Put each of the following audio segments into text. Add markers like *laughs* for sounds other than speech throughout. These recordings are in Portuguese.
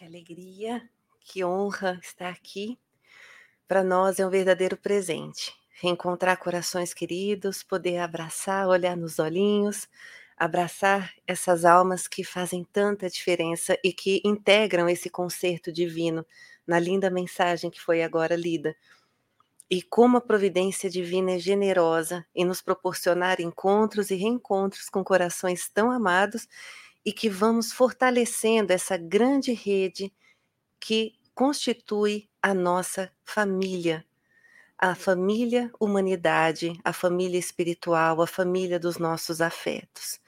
Que alegria, que honra estar aqui. Para nós é um verdadeiro presente. Reencontrar corações queridos, poder abraçar, olhar nos olhinhos, abraçar essas almas que fazem tanta diferença e que integram esse concerto divino na linda mensagem que foi agora lida. E como a providência divina é generosa em nos proporcionar encontros e reencontros com corações tão amados e que vamos fortalecendo essa grande rede que constitui a nossa família, a família humanidade, a família espiritual, a família dos nossos afetos.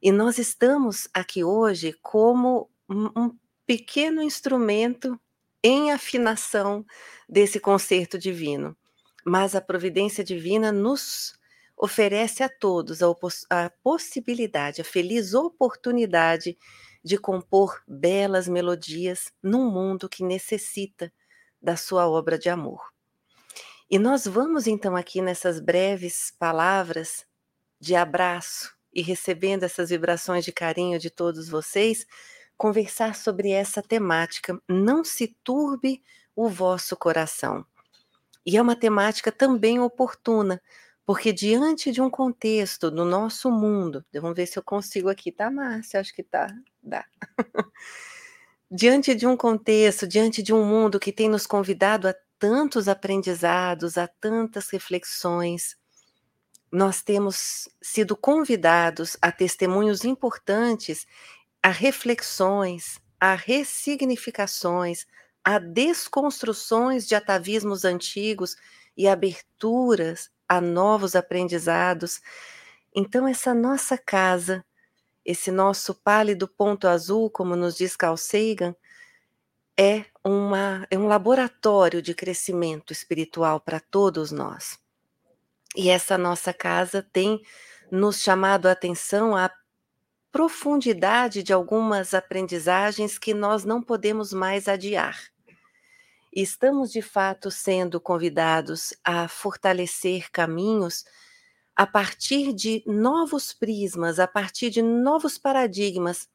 E nós estamos aqui hoje como um pequeno instrumento em afinação desse concerto divino. Mas a providência divina nos oferece a todos a, a possibilidade, a feliz oportunidade de compor belas melodias num mundo que necessita da sua obra de amor. E nós vamos então aqui nessas breves palavras de abraço e recebendo essas vibrações de carinho de todos vocês, conversar sobre essa temática. Não se turbe o vosso coração. E é uma temática também oportuna, porque diante de um contexto do nosso mundo, vamos ver se eu consigo aqui, tá, Márcia? Acho que tá, dá. diante de um contexto, diante de um mundo que tem nos convidado a tantos aprendizados, a tantas reflexões, nós temos sido convidados a testemunhos importantes, a reflexões, a ressignificações, a desconstruções de atavismos antigos e aberturas a novos aprendizados. Então, essa nossa casa, esse nosso pálido ponto azul, como nos diz Carl Sagan, é, uma, é um laboratório de crescimento espiritual para todos nós. E essa nossa casa tem nos chamado a atenção à profundidade de algumas aprendizagens que nós não podemos mais adiar. Estamos de fato sendo convidados a fortalecer caminhos a partir de novos prismas, a partir de novos paradigmas,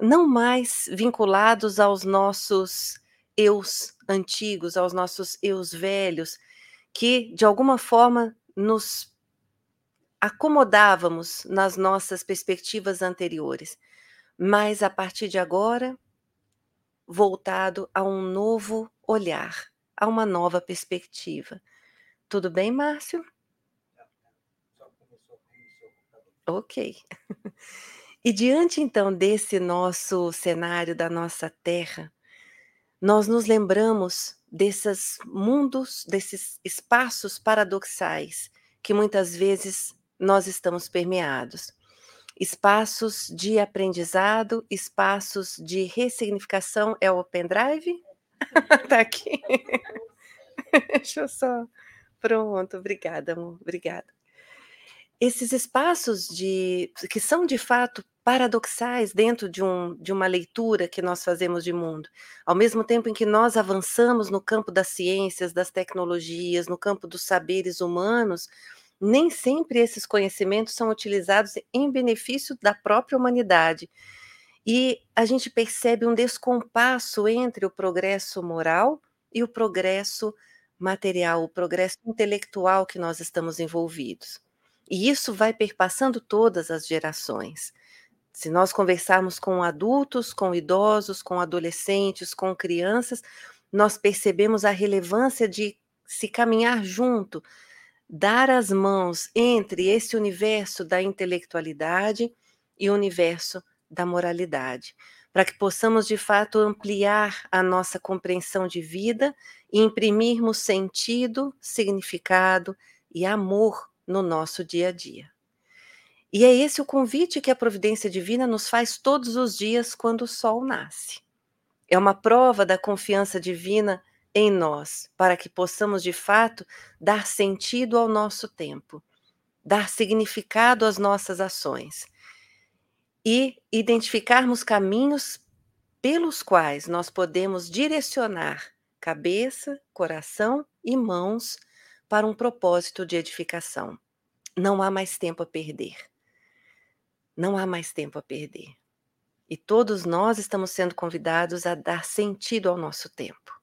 não mais vinculados aos nossos eus antigos, aos nossos eus velhos, que de alguma forma nos acomodávamos nas nossas perspectivas anteriores, mas a partir de agora, voltado a um novo olhar, a uma nova perspectiva. Tudo bem, Márcio? Ok. E diante então desse nosso cenário da nossa Terra, nós nos lembramos desses mundos, desses espaços paradoxais que muitas vezes nós estamos permeados. Espaços de aprendizado, espaços de ressignificação. É o pendrive? *laughs* tá aqui. *laughs* Deixa eu só. Pronto, obrigada, amor, obrigada. Esses espaços de que são de fato paradoxais dentro de, um, de uma leitura que nós fazemos de mundo, ao mesmo tempo em que nós avançamos no campo das ciências, das tecnologias, no campo dos saberes humanos, nem sempre esses conhecimentos são utilizados em benefício da própria humanidade. E a gente percebe um descompasso entre o progresso moral e o progresso material, o progresso intelectual que nós estamos envolvidos. E isso vai perpassando todas as gerações. Se nós conversarmos com adultos, com idosos, com adolescentes, com crianças, nós percebemos a relevância de se caminhar junto, dar as mãos entre esse universo da intelectualidade e o universo da moralidade, para que possamos de fato ampliar a nossa compreensão de vida e imprimirmos sentido, significado e amor no nosso dia a dia. E é esse o convite que a providência divina nos faz todos os dias quando o sol nasce. É uma prova da confiança divina em nós, para que possamos de fato dar sentido ao nosso tempo, dar significado às nossas ações e identificarmos caminhos pelos quais nós podemos direcionar cabeça, coração e mãos para um propósito de edificação. Não há mais tempo a perder. Não há mais tempo a perder. E todos nós estamos sendo convidados a dar sentido ao nosso tempo.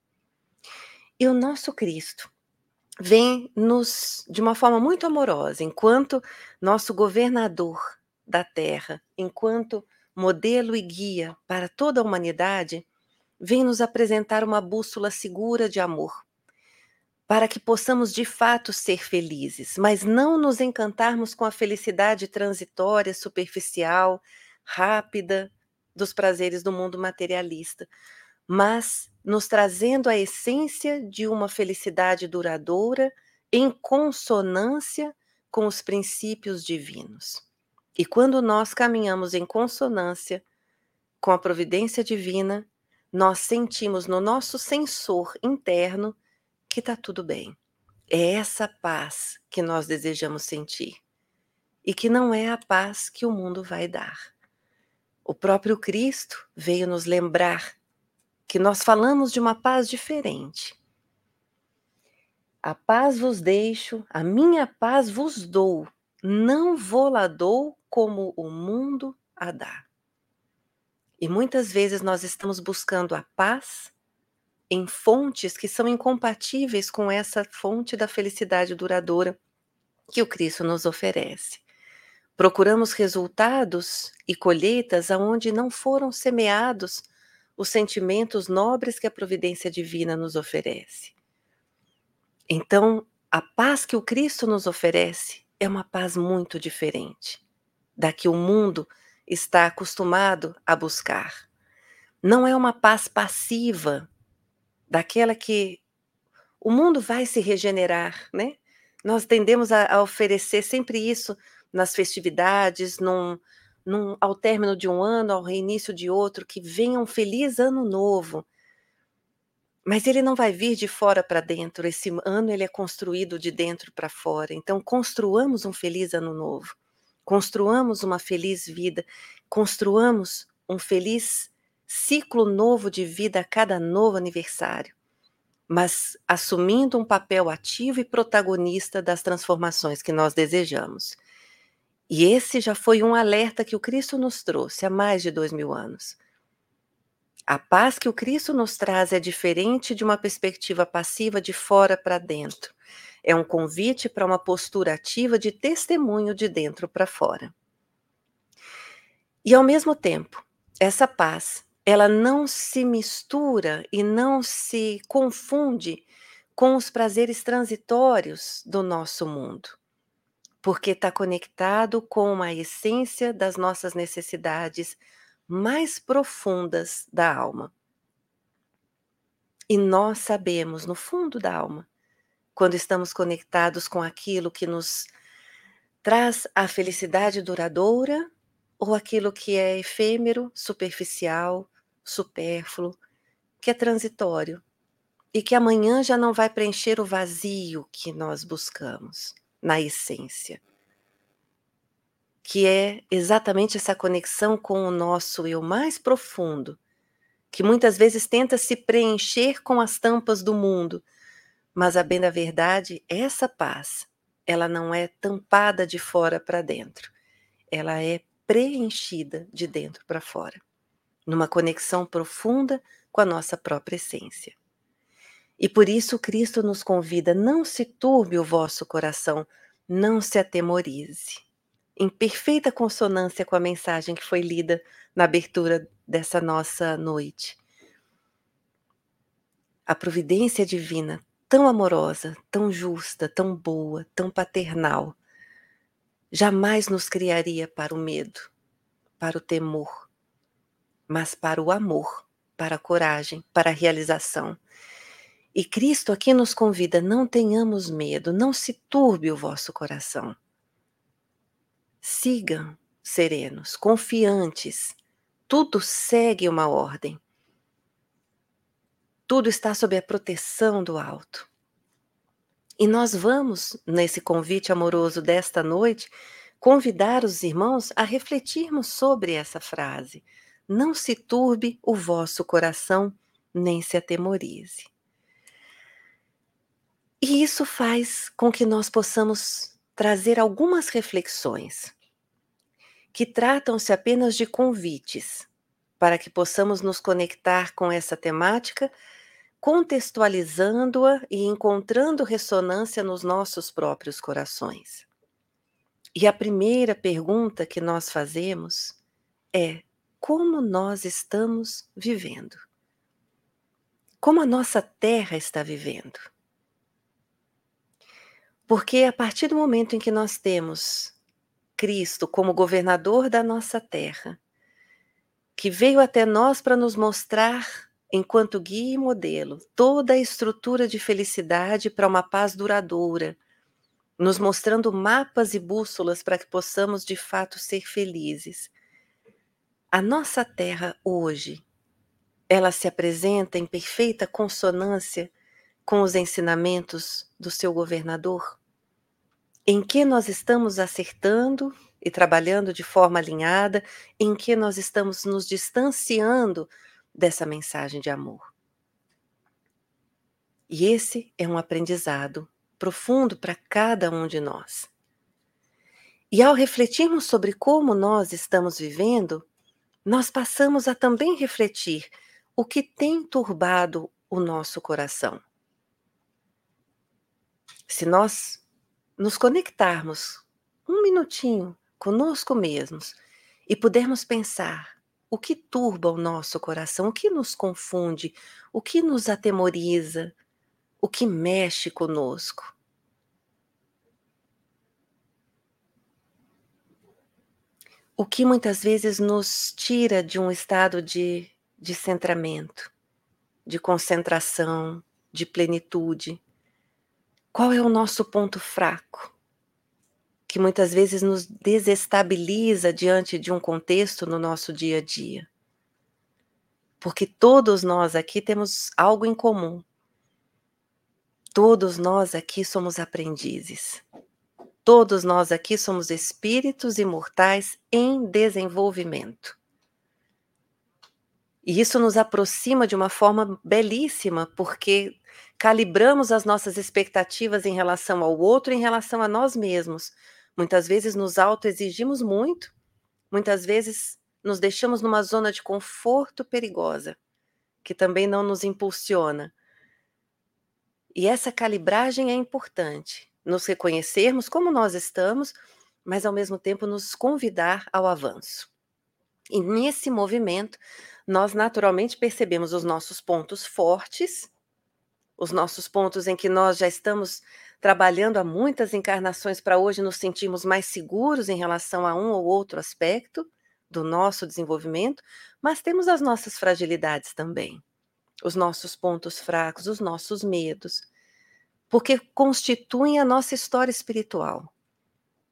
E o nosso Cristo vem nos, de uma forma muito amorosa, enquanto nosso governador da terra, enquanto modelo e guia para toda a humanidade, vem nos apresentar uma bússola segura de amor, para que possamos de fato ser felizes, mas não nos encantarmos com a felicidade transitória, superficial, rápida dos prazeres do mundo materialista, mas nos trazendo a essência de uma felicidade duradoura em consonância com os princípios divinos. E quando nós caminhamos em consonância com a providência divina, nós sentimos no nosso sensor interno que está tudo bem. É essa paz que nós desejamos sentir e que não é a paz que o mundo vai dar. O próprio Cristo veio nos lembrar que nós falamos de uma paz diferente. A paz vos deixo, a minha paz vos dou, não vou lá dou como o mundo a dá. E muitas vezes nós estamos buscando a paz em fontes que são incompatíveis com essa fonte da felicidade duradoura que o Cristo nos oferece. Procuramos resultados e colheitas aonde não foram semeados os sentimentos nobres que a providência divina nos oferece. Então, a paz que o Cristo nos oferece é uma paz muito diferente da que o mundo está acostumado a buscar. Não é uma paz passiva, daquela que o mundo vai se regenerar, né? Nós tendemos a, a oferecer sempre isso nas festividades, num, num, ao término de um ano, ao reinício de outro, que venha um feliz ano novo. Mas ele não vai vir de fora para dentro, esse ano ele é construído de dentro para fora. Então, construamos um feliz ano novo, construamos uma feliz vida, construamos um feliz ciclo novo de vida a cada novo aniversário, mas assumindo um papel ativo e protagonista das transformações que nós desejamos. E esse já foi um alerta que o Cristo nos trouxe há mais de dois mil anos. A paz que o Cristo nos traz é diferente de uma perspectiva passiva de fora para dentro. É um convite para uma postura ativa de testemunho de dentro para fora. E ao mesmo tempo, essa paz ela não se mistura e não se confunde com os prazeres transitórios do nosso mundo, porque está conectado com a essência das nossas necessidades mais profundas da alma. E nós sabemos, no fundo da alma, quando estamos conectados com aquilo que nos traz a felicidade duradoura ou aquilo que é efêmero, superficial, supérfluo, que é transitório e que amanhã já não vai preencher o vazio que nós buscamos na essência. Que é exatamente essa conexão com o nosso eu mais profundo, que muitas vezes tenta se preencher com as tampas do mundo, mas a bem da verdade, essa paz, ela não é tampada de fora para dentro, ela é preenchida de dentro para fora numa conexão profunda com a nossa própria essência. E por isso Cristo nos convida: não se turbe o vosso coração, não se atemorize. Em perfeita consonância com a mensagem que foi lida na abertura dessa nossa noite. A providência divina, tão amorosa, tão justa, tão boa, tão paternal, jamais nos criaria para o medo, para o temor, mas para o amor, para a coragem, para a realização. E Cristo aqui nos convida: não tenhamos medo, não se turbe o vosso coração. Sigam serenos, confiantes, tudo segue uma ordem. Tudo está sob a proteção do alto. E nós vamos, nesse convite amoroso desta noite, convidar os irmãos a refletirmos sobre essa frase, não se turbe o vosso coração, nem se atemorize. E isso faz com que nós possamos trazer algumas reflexões que tratam-se apenas de convites, para que possamos nos conectar com essa temática, contextualizando-a e encontrando ressonância nos nossos próprios corações. E a primeira pergunta que nós fazemos é: como nós estamos vivendo? Como a nossa terra está vivendo? Porque a partir do momento em que nós temos Cristo como governador da nossa terra, que veio até nós para nos mostrar, enquanto guia e modelo, toda a estrutura de felicidade para uma paz duradoura, nos mostrando mapas e bússolas para que possamos de fato ser felizes. A nossa terra hoje, ela se apresenta em perfeita consonância com os ensinamentos do seu governador? Em que nós estamos acertando e trabalhando de forma alinhada, em que nós estamos nos distanciando dessa mensagem de amor. E esse é um aprendizado profundo para cada um de nós. E ao refletirmos sobre como nós estamos vivendo, nós passamos a também refletir o que tem turbado o nosso coração. Se nós nos conectarmos um minutinho conosco mesmos e pudermos pensar o que turba o nosso coração, o que nos confunde, o que nos atemoriza, o que mexe conosco. O que muitas vezes nos tira de um estado de, de centramento, de concentração, de plenitude. Qual é o nosso ponto fraco? que muitas vezes nos desestabiliza diante de um contexto no nosso dia a dia. Porque todos nós aqui temos algo em comum. Todos nós aqui somos aprendizes. Todos nós aqui somos espíritos imortais em desenvolvimento. E isso nos aproxima de uma forma belíssima, porque calibramos as nossas expectativas em relação ao outro, em relação a nós mesmos, Muitas vezes nos autoexigimos muito, muitas vezes nos deixamos numa zona de conforto perigosa, que também não nos impulsiona. E essa calibragem é importante, nos reconhecermos como nós estamos, mas ao mesmo tempo nos convidar ao avanço. E nesse movimento, nós naturalmente percebemos os nossos pontos fortes, os nossos pontos em que nós já estamos trabalhando há muitas encarnações para hoje nos sentirmos mais seguros em relação a um ou outro aspecto do nosso desenvolvimento, mas temos as nossas fragilidades também, os nossos pontos fracos, os nossos medos, porque constituem a nossa história espiritual.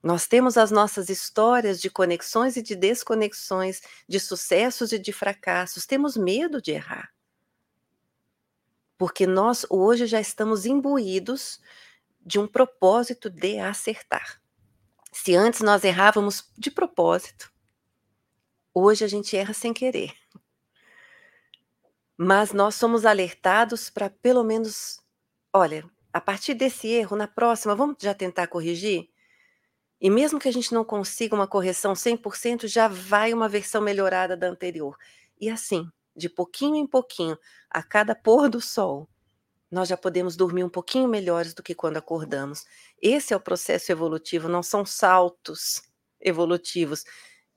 Nós temos as nossas histórias de conexões e de desconexões, de sucessos e de fracassos. Temos medo de errar. Porque nós hoje já estamos imbuídos de um propósito de acertar. Se antes nós errávamos de propósito, hoje a gente erra sem querer. Mas nós somos alertados para pelo menos, olha, a partir desse erro, na próxima, vamos já tentar corrigir? E mesmo que a gente não consiga uma correção 100%, já vai uma versão melhorada da anterior. E assim, de pouquinho em pouquinho, a cada pôr do sol, nós já podemos dormir um pouquinho melhores do que quando acordamos. Esse é o processo evolutivo, não são saltos evolutivos.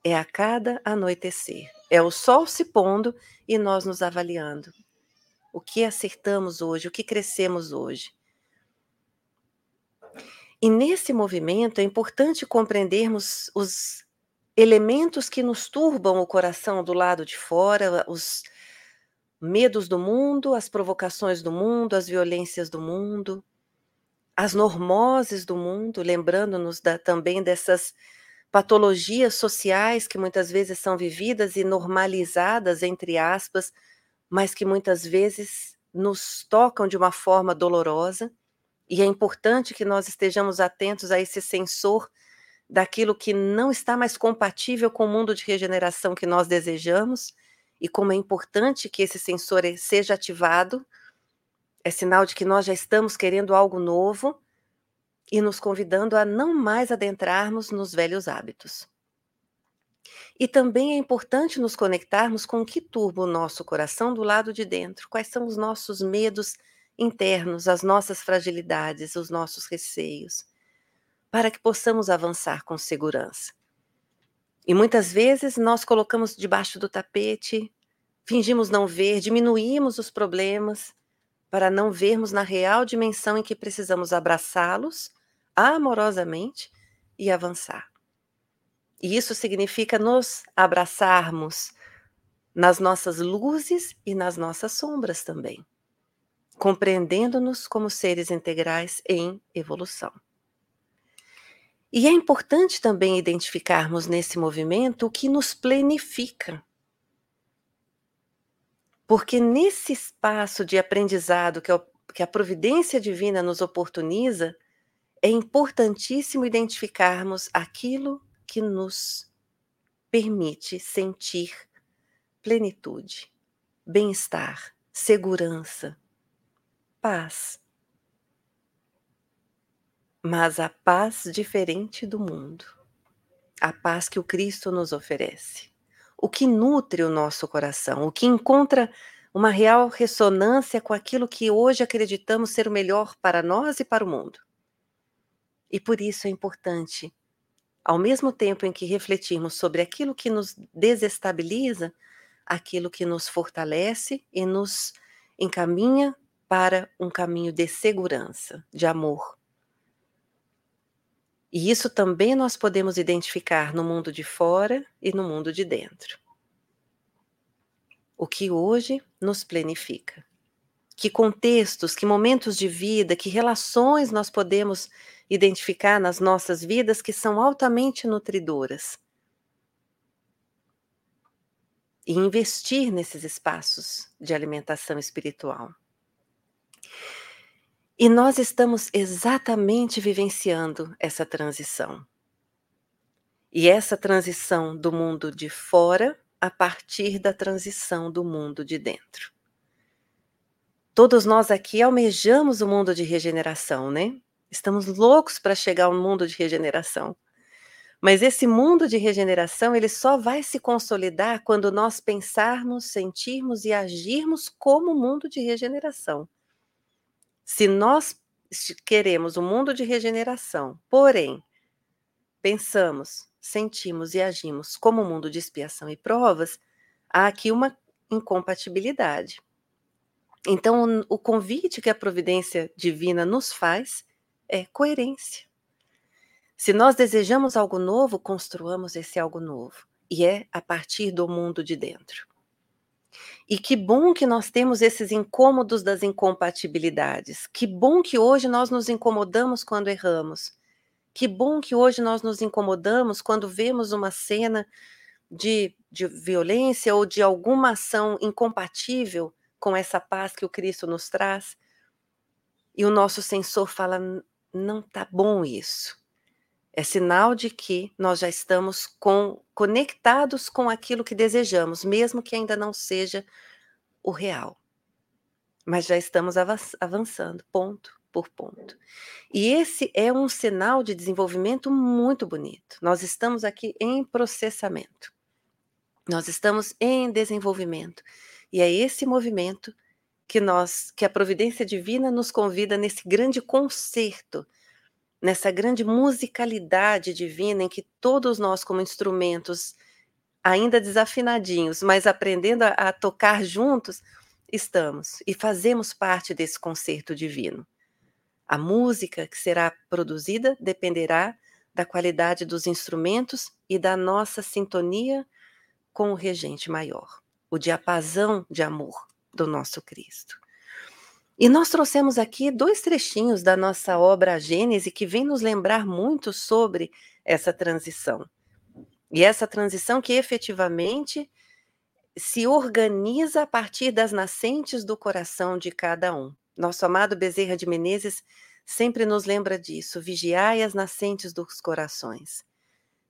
É a cada anoitecer. É o sol se pondo e nós nos avaliando. O que acertamos hoje, o que crescemos hoje. E nesse movimento é importante compreendermos os elementos que nos turbam o coração do lado de fora, os medos do mundo, as provocações do mundo, as violências do mundo, as normoses do mundo, lembrando-nos também dessas patologias sociais que muitas vezes são vividas e normalizadas, entre aspas, mas que muitas vezes nos tocam de uma forma dolorosa. E é importante que nós estejamos atentos a esse sensor daquilo que não está mais compatível com o mundo de regeneração que nós desejamos e como é importante que esse sensor seja ativado, é sinal de que nós já estamos querendo algo novo e nos convidando a não mais adentrarmos nos velhos hábitos. E também é importante nos conectarmos com o que turba o nosso coração do lado de dentro. Quais são os nossos medos internos, as nossas fragilidades, os nossos receios, para que possamos avançar com segurança. E muitas vezes nós colocamos debaixo do tapete, fingimos não ver, diminuímos os problemas para não vermos na real dimensão em que precisamos abraçá-los amorosamente e avançar. E isso significa nos abraçarmos nas nossas luzes e nas nossas sombras também, compreendendo-nos como seres integrais em evolução. E é importante também identificarmos nesse movimento o que nos plenifica. Porque nesse espaço de aprendizado que, a providência divina nos oportuniza, é importantíssimo identificarmos aquilo que nos permite sentir plenitude, bem-estar, segurança, paz. Mas a paz diferente do mundo, a paz que o Cristo nos oferece, o que nutre o nosso coração, o que encontra uma real ressonância com aquilo que hoje acreditamos ser o melhor para nós e para o mundo. E por isso é importante ao mesmo tempo em que refletirmos sobre aquilo que nos desestabiliza, aquilo que nos fortalece e nos encaminha para um caminho de segurança, de amor. E isso também nós podemos identificar no mundo de fora e no mundo de dentro. O que hoje nos plenifica. Que contextos, que momentos de vida, que relações nós podemos identificar nas nossas vidas que são altamente nutridoras. E investir nesses espaços de alimentação espiritual. E nós estamos exatamente vivenciando essa transição. E essa transição do mundo de fora a partir da transição do mundo de dentro. Todos nós aqui almejamos o mundo de regeneração, né? Estamos loucos para chegar ao mundo de regeneração. Mas esse mundo de regeneração, ele só vai se consolidar quando nós pensarmos, sentirmos e agirmos como mundo de regeneração. Se nós queremos um mundo de regeneração, porém, pensamos, sentimos e agimos como um mundo de expiação e provas, há aqui uma incompatibilidade. Então, o convite que a providência divina nos faz é coerência. Se nós desejamos algo novo, construamos esse algo novo. E é a partir do mundo de dentro. E que bom que nós temos esses incômodos das incompatibilidades. Que bom que hoje nós nos incomodamos quando erramos. Que bom que hoje nós nos incomodamos quando vemos uma cena de, de violência ou de alguma ação incompatível com essa paz que o Cristo nos traz. E o nosso sensor fala: não tá bom isso. É sinal de que nós já estamos com, conectados com aquilo que desejamos, mesmo que ainda não seja o real. Mas já estamos avançando, ponto por ponto. E esse é um sinal de desenvolvimento muito bonito. Nós estamos aqui em processamento. Nós estamos em desenvolvimento. E é esse movimento que nós, que a providência divina nos convida nesse grande concerto, nessa grande musicalidade divina em que todos nós como instrumentos ainda desafinadinhos, mas aprendendo a, a tocar juntos, estamos e fazemos parte desse concerto divino. A música que será produzida dependerá da qualidade dos instrumentos e da nossa sintonia com o regente maior, o diapasão de amor do nosso Cristo. E nós trouxemos aqui dois trechinhos da nossa obra Gênese que vem nos lembrar muito sobre essa transição. E essa transição que efetivamente se organiza a partir das nascentes do coração de cada um. Nosso amado Bezerra de Menezes sempre nos lembra disso. Vigiai as nascentes dos corações.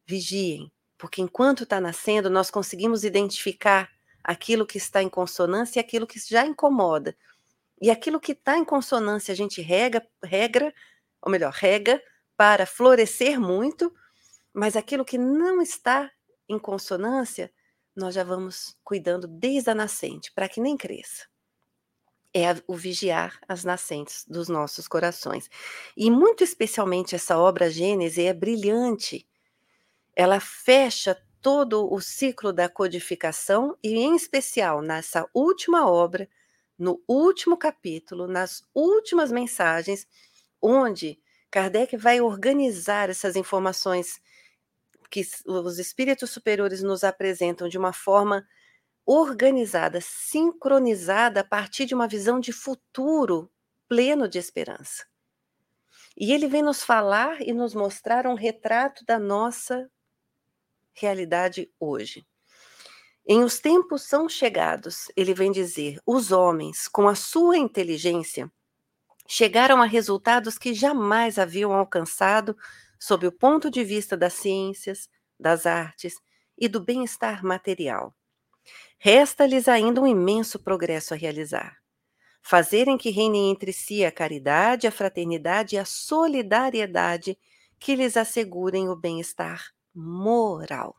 Vigiem, porque enquanto está nascendo, nós conseguimos identificar aquilo que está em consonância e aquilo que já incomoda. E aquilo que está em consonância a gente rega, regra, ou melhor, rega para florescer muito, mas aquilo que não está em consonância, nós já vamos cuidando desde a nascente, para que nem cresça. É o vigiar as nascentes dos nossos corações. E muito especialmente essa obra Gênese é brilhante. Ela fecha todo o ciclo da codificação e em especial nessa última obra, no último capítulo, nas últimas mensagens, onde Kardec vai organizar essas informações que os espíritos superiores nos apresentam de uma forma organizada, sincronizada a partir de uma visão de futuro pleno de esperança. E ele vem nos falar e nos mostrar um retrato da nossa realidade hoje. Em os tempos são chegados, ele vem dizer, os homens, com a sua inteligência, chegaram a resultados que jamais haviam alcançado sob o ponto de vista das ciências, das artes e do bem-estar material. Resta-lhes ainda um imenso progresso a realizar. Fazerem que reinem entre si a caridade, a fraternidade e a solidariedade que lhes assegurem o bem-estar moral.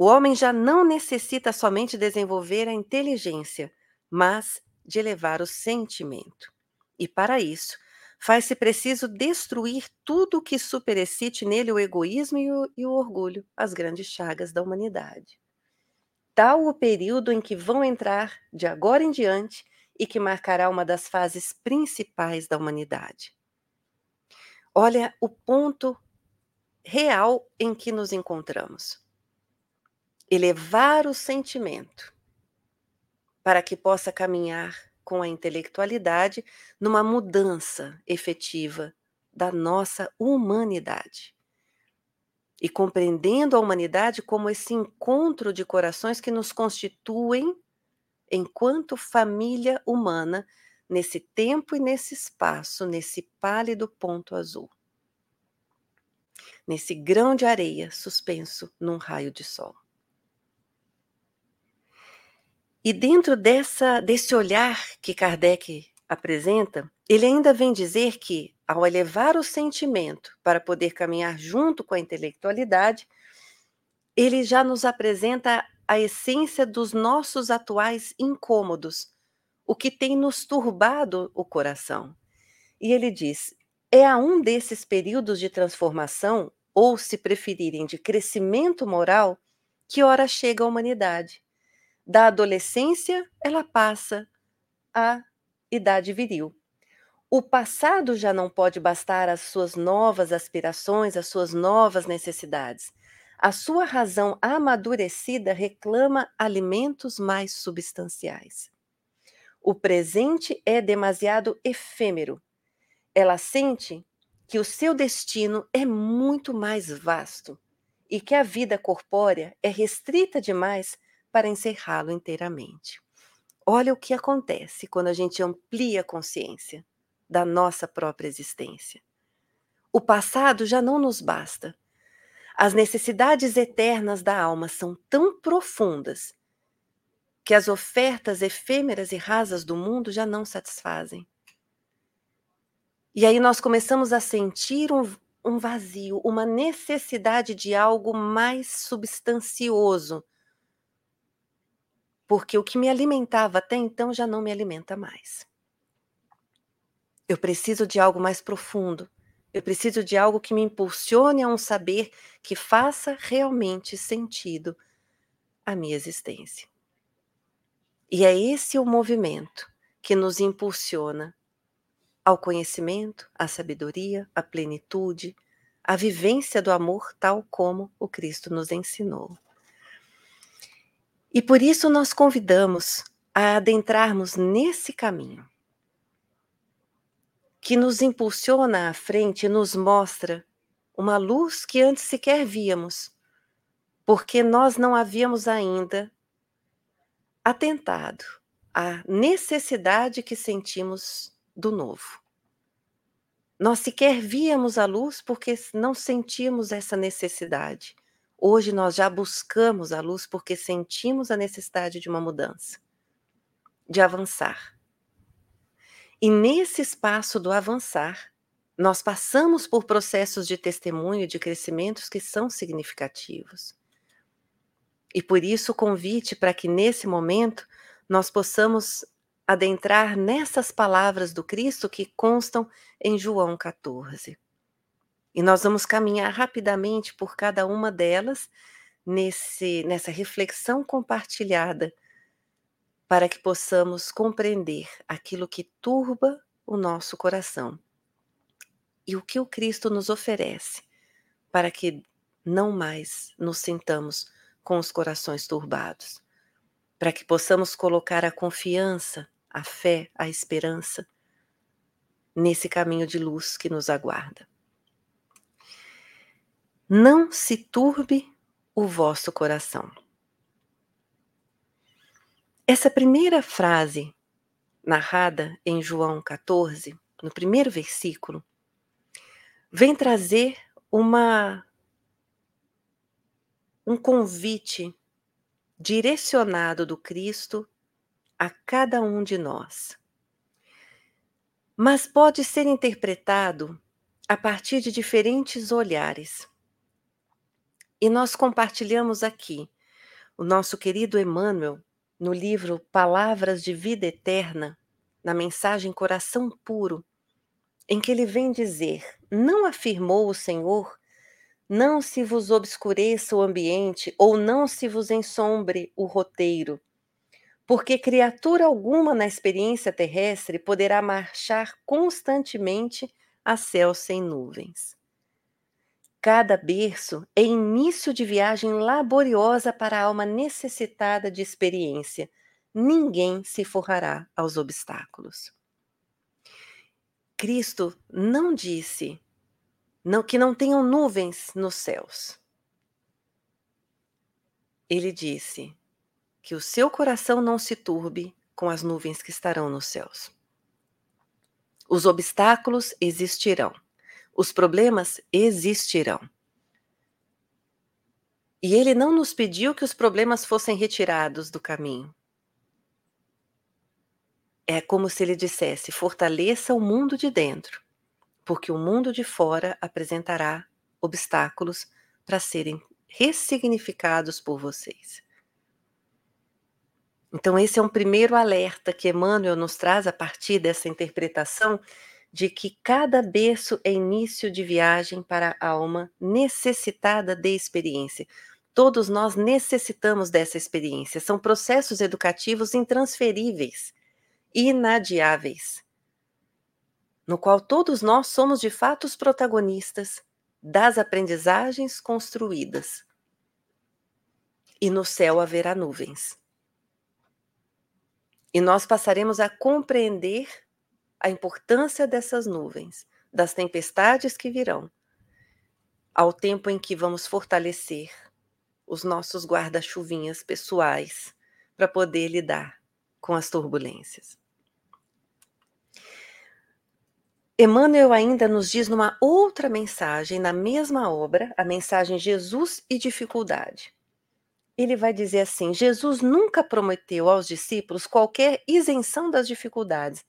O homem já não necessita somente desenvolver a inteligência, mas de elevar o sentimento. E para isso, faz-se preciso destruir tudo o que superexcite nele o egoísmo e o, e o orgulho, as grandes chagas da humanidade. Tal o período em que vão entrar, de agora em diante, e que marcará uma das fases principais da humanidade. Olha o ponto real em que nos encontramos elevar o sentimento para que possa caminhar com a intelectualidade numa mudança efetiva da nossa humanidade. E compreendendo a humanidade como esse encontro de corações que nos constituem enquanto família humana nesse tempo e nesse espaço, nesse pálido ponto azul. Nesse grão de areia suspenso num raio de sol. E dentro dessa, desse olhar que Kardec apresenta, ele ainda vem dizer que, ao elevar o sentimento para poder caminhar junto com a intelectualidade, ele já nos apresenta a essência dos nossos atuais incômodos, o que tem nos turbado o coração. E ele diz: é a um desses períodos de transformação, ou se preferirem, de crescimento moral, que ora chega a humanidade da adolescência, ela passa à idade viril. O passado já não pode bastar às suas novas aspirações, às suas novas necessidades. A sua razão amadurecida reclama alimentos mais substanciais. O presente é demasiado efêmero. Ela sente que o seu destino é muito mais vasto e que a vida corpórea é restrita demais para encerrá-lo inteiramente. Olha o que acontece quando a gente amplia a consciência da nossa própria existência. O passado já não nos basta. As necessidades eternas da alma são tão profundas que as ofertas efêmeras e rasas do mundo já não satisfazem. E aí nós começamos a sentir um, um vazio, uma necessidade de algo mais substancioso porque o que me alimentava até então já não me alimenta mais. Eu preciso de algo mais profundo. Eu preciso de algo que me impulsione a um saber que faça realmente sentido à minha existência. E é esse o movimento que nos impulsiona ao conhecimento, à sabedoria, à plenitude, à vivência do amor tal como o Cristo nos ensinou. E por isso nós convidamos a adentrarmos nesse caminho que nos impulsiona à frente e nos mostra uma luz que antes sequer víamos, porque nós não havíamos ainda atentado à necessidade que sentimos do novo. Nós sequer víamos a luz porque não sentíamos essa necessidade. Hoje nós já buscamos a luz porque sentimos a necessidade de uma mudança, de avançar. E nesse espaço do avançar, nós passamos por processos de testemunho de crescimentos que são significativos. E por isso o convite para que nesse momento nós possamos adentrar nessas palavras do Cristo que constam em João 14. E nós vamos caminhar rapidamente por cada uma delas nesse nessa reflexão compartilhada para que possamos compreender aquilo que turba o nosso coração e o que o Cristo nos oferece para que não mais nos sintamos com os corações turbados, para que possamos colocar a confiança, a fé, a esperança nesse caminho de luz que nos aguarda. Não se turbe o vosso coração. Essa primeira frase, narrada em João 14, no primeiro versículo, vem trazer uma um convite direcionado do Cristo a cada um de nós. Mas pode ser interpretado a partir de diferentes olhares. E nós compartilhamos aqui o nosso querido Emmanuel no livro Palavras de Vida Eterna, na mensagem Coração Puro, em que ele vem dizer: Não afirmou o Senhor, não se vos obscureça o ambiente, ou não se vos ensombre o roteiro, porque criatura alguma na experiência terrestre poderá marchar constantemente a céu sem nuvens. Cada berço é início de viagem laboriosa para a alma necessitada de experiência. Ninguém se forrará aos obstáculos. Cristo não disse não, que não tenham nuvens nos céus. Ele disse que o seu coração não se turbe com as nuvens que estarão nos céus. Os obstáculos existirão os problemas existirão. E ele não nos pediu que os problemas fossem retirados do caminho. É como se ele dissesse: fortaleça o mundo de dentro, porque o mundo de fora apresentará obstáculos para serem ressignificados por vocês. Então, esse é um primeiro alerta que Emmanuel nos traz a partir dessa interpretação de que cada berço é início de viagem para a alma necessitada de experiência. Todos nós necessitamos dessa experiência. São processos educativos intransferíveis, inadiáveis, no qual todos nós somos de fato os protagonistas das aprendizagens construídas. E no céu haverá nuvens. E nós passaremos a compreender a importância dessas nuvens, das tempestades que virão, ao tempo em que vamos fortalecer os nossos guarda-chuvinhas pessoais para poder lidar com as turbulências. Emmanuel ainda nos diz numa outra mensagem, na mesma obra, a mensagem Jesus e dificuldade. Ele vai dizer assim: Jesus nunca prometeu aos discípulos qualquer isenção das dificuldades,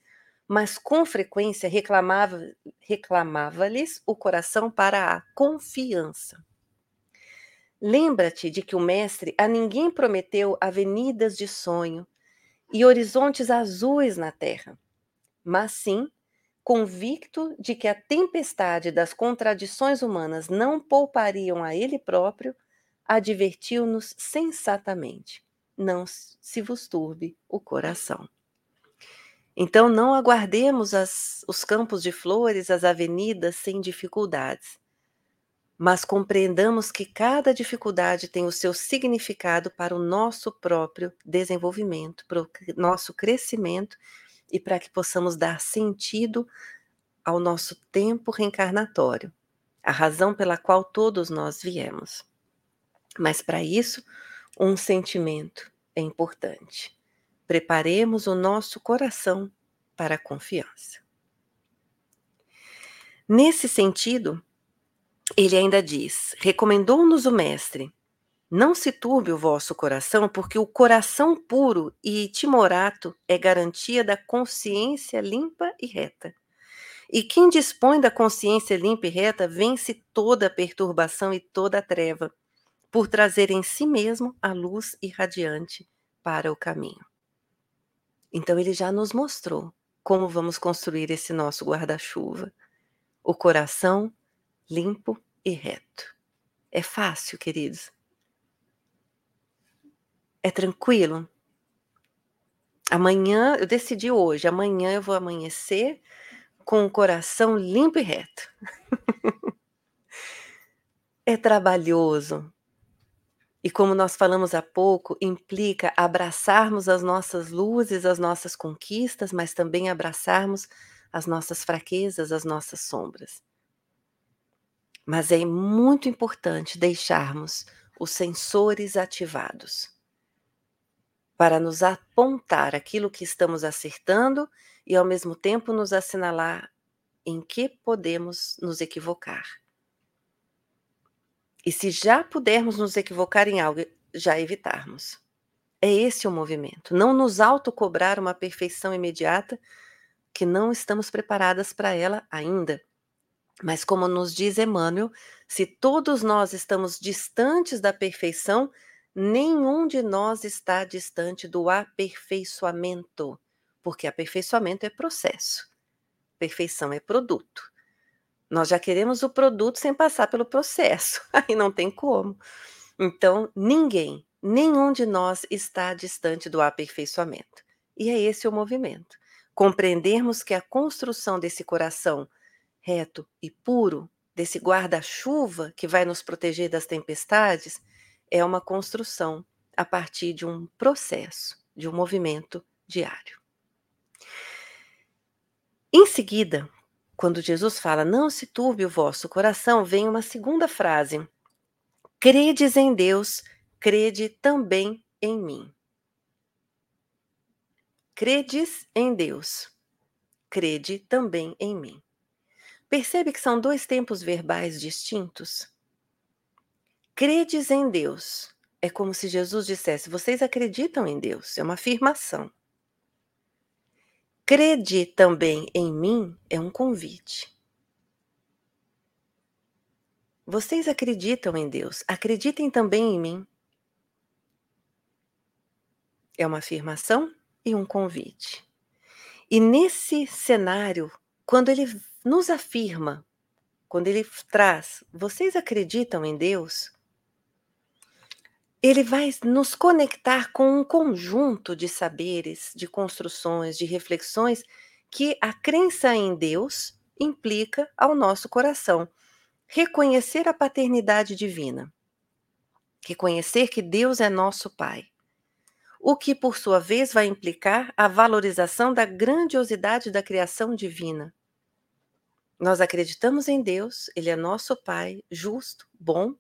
mas com frequência reclamava, reclamava-lhes o coração para a confiança. Lembra-te de que o Mestre a ninguém prometeu avenidas de sonho e horizontes azuis na terra, mas sim, convicto de que a tempestade das contradições humanas não poupariam a ele próprio, advertiu-nos sensatamente: não se vos turbe o coração. Então, não aguardemos as, os campos de flores, as avenidas sem dificuldades, mas compreendamos que cada dificuldade tem o seu significado para o nosso próprio desenvolvimento, para o nosso crescimento e para que possamos dar sentido ao nosso tempo reencarnatório, a razão pela qual todos nós viemos. Mas para isso, um sentimento é importante preparemos o nosso coração para a confiança. Nesse sentido, ele ainda diz: recomendou-nos o Mestre, não se turbe o vosso coração, porque o coração puro e timorato é garantia da consciência limpa e reta. E quem dispõe da consciência limpa e reta vence toda a perturbação e toda a treva, por trazer em si mesmo a luz irradiante para o caminho. Então ele já nos mostrou como vamos construir esse nosso guarda-chuva. O coração limpo e reto. É fácil, queridos. É tranquilo. Amanhã, eu decidi hoje, amanhã eu vou amanhecer com o coração limpo e reto. *laughs* é trabalhoso. E como nós falamos há pouco, implica abraçarmos as nossas luzes, as nossas conquistas, mas também abraçarmos as nossas fraquezas, as nossas sombras. Mas é muito importante deixarmos os sensores ativados para nos apontar aquilo que estamos acertando e, ao mesmo tempo, nos assinalar em que podemos nos equivocar. E se já pudermos nos equivocar em algo, já evitarmos. É esse o movimento. Não nos autocobrar uma perfeição imediata que não estamos preparadas para ela ainda. Mas, como nos diz Emmanuel, se todos nós estamos distantes da perfeição, nenhum de nós está distante do aperfeiçoamento, porque aperfeiçoamento é processo, perfeição é produto. Nós já queremos o produto sem passar pelo processo, *laughs* aí não tem como. Então, ninguém, nenhum de nós está distante do aperfeiçoamento. E é esse o movimento. Compreendermos que a construção desse coração reto e puro, desse guarda-chuva que vai nos proteger das tempestades, é uma construção a partir de um processo, de um movimento diário. Em seguida, quando Jesus fala, não se turbe o vosso coração, vem uma segunda frase: credes em Deus, crede também em mim. Credes em Deus, crede também em mim. Percebe que são dois tempos verbais distintos? Credes em Deus. É como se Jesus dissesse: Vocês acreditam em Deus. É uma afirmação. Crede também em mim é um convite. Vocês acreditam em Deus, acreditem também em mim. É uma afirmação e um convite. E nesse cenário, quando ele nos afirma, quando ele traz, vocês acreditam em Deus? Ele vai nos conectar com um conjunto de saberes, de construções, de reflexões que a crença em Deus implica ao nosso coração. Reconhecer a paternidade divina. Reconhecer que Deus é nosso Pai. O que, por sua vez, vai implicar a valorização da grandiosidade da criação divina. Nós acreditamos em Deus, Ele é nosso Pai, justo, bom,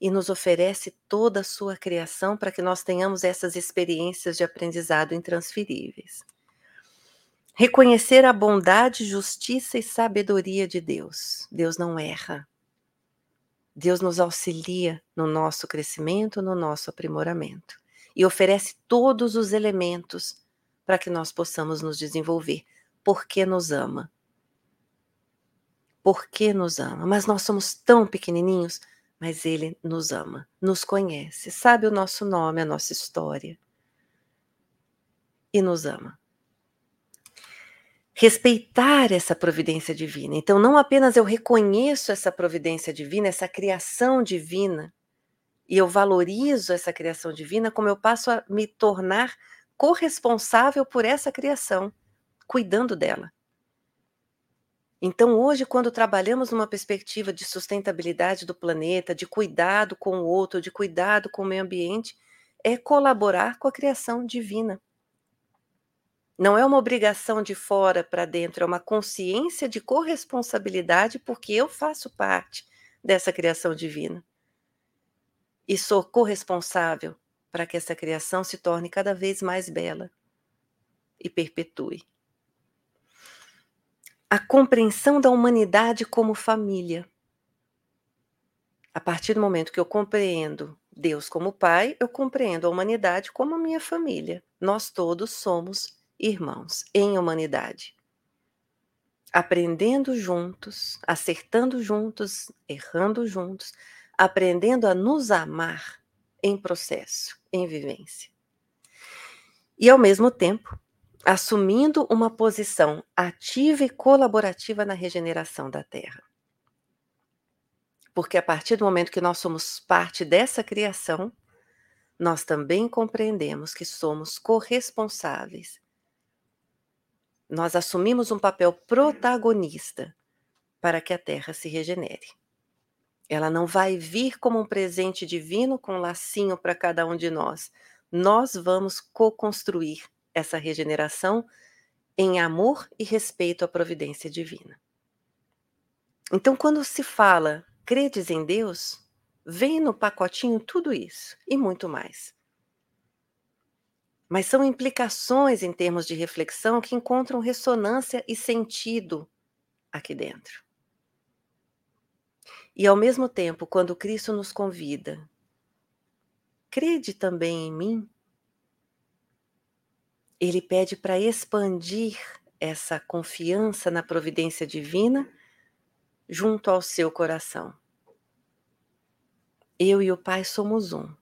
e nos oferece toda a sua criação para que nós tenhamos essas experiências de aprendizado intransferíveis. Reconhecer a bondade, justiça e sabedoria de Deus. Deus não erra. Deus nos auxilia no nosso crescimento, no nosso aprimoramento e oferece todos os elementos para que nós possamos nos desenvolver, porque nos ama porque nos ama. Mas nós somos tão pequenininhos, mas Ele nos ama, nos conhece, sabe o nosso nome, a nossa história e nos ama. Respeitar essa providência divina. Então, não apenas eu reconheço essa providência divina, essa criação divina, e eu valorizo essa criação divina, como eu passo a me tornar corresponsável por essa criação, cuidando dela. Então, hoje, quando trabalhamos numa perspectiva de sustentabilidade do planeta, de cuidado com o outro, de cuidado com o meio ambiente, é colaborar com a criação divina. Não é uma obrigação de fora para dentro, é uma consciência de corresponsabilidade, porque eu faço parte dessa criação divina. E sou corresponsável para que essa criação se torne cada vez mais bela e perpetue a compreensão da humanidade como família. A partir do momento que eu compreendo Deus como Pai, eu compreendo a humanidade como minha família. Nós todos somos irmãos em humanidade. Aprendendo juntos, acertando juntos, errando juntos, aprendendo a nos amar em processo, em vivência. E, ao mesmo tempo, assumindo uma posição ativa e colaborativa na regeneração da Terra. Porque a partir do momento que nós somos parte dessa criação, nós também compreendemos que somos corresponsáveis. Nós assumimos um papel protagonista para que a Terra se regenere. Ela não vai vir como um presente divino com um lacinho para cada um de nós. Nós vamos co-construir essa regeneração em amor e respeito à providência divina. Então, quando se fala credes em Deus, vem no pacotinho tudo isso e muito mais. Mas são implicações em termos de reflexão que encontram ressonância e sentido aqui dentro. E ao mesmo tempo, quando Cristo nos convida, crede também em mim, ele pede para expandir essa confiança na providência divina junto ao seu coração. Eu e o Pai somos um.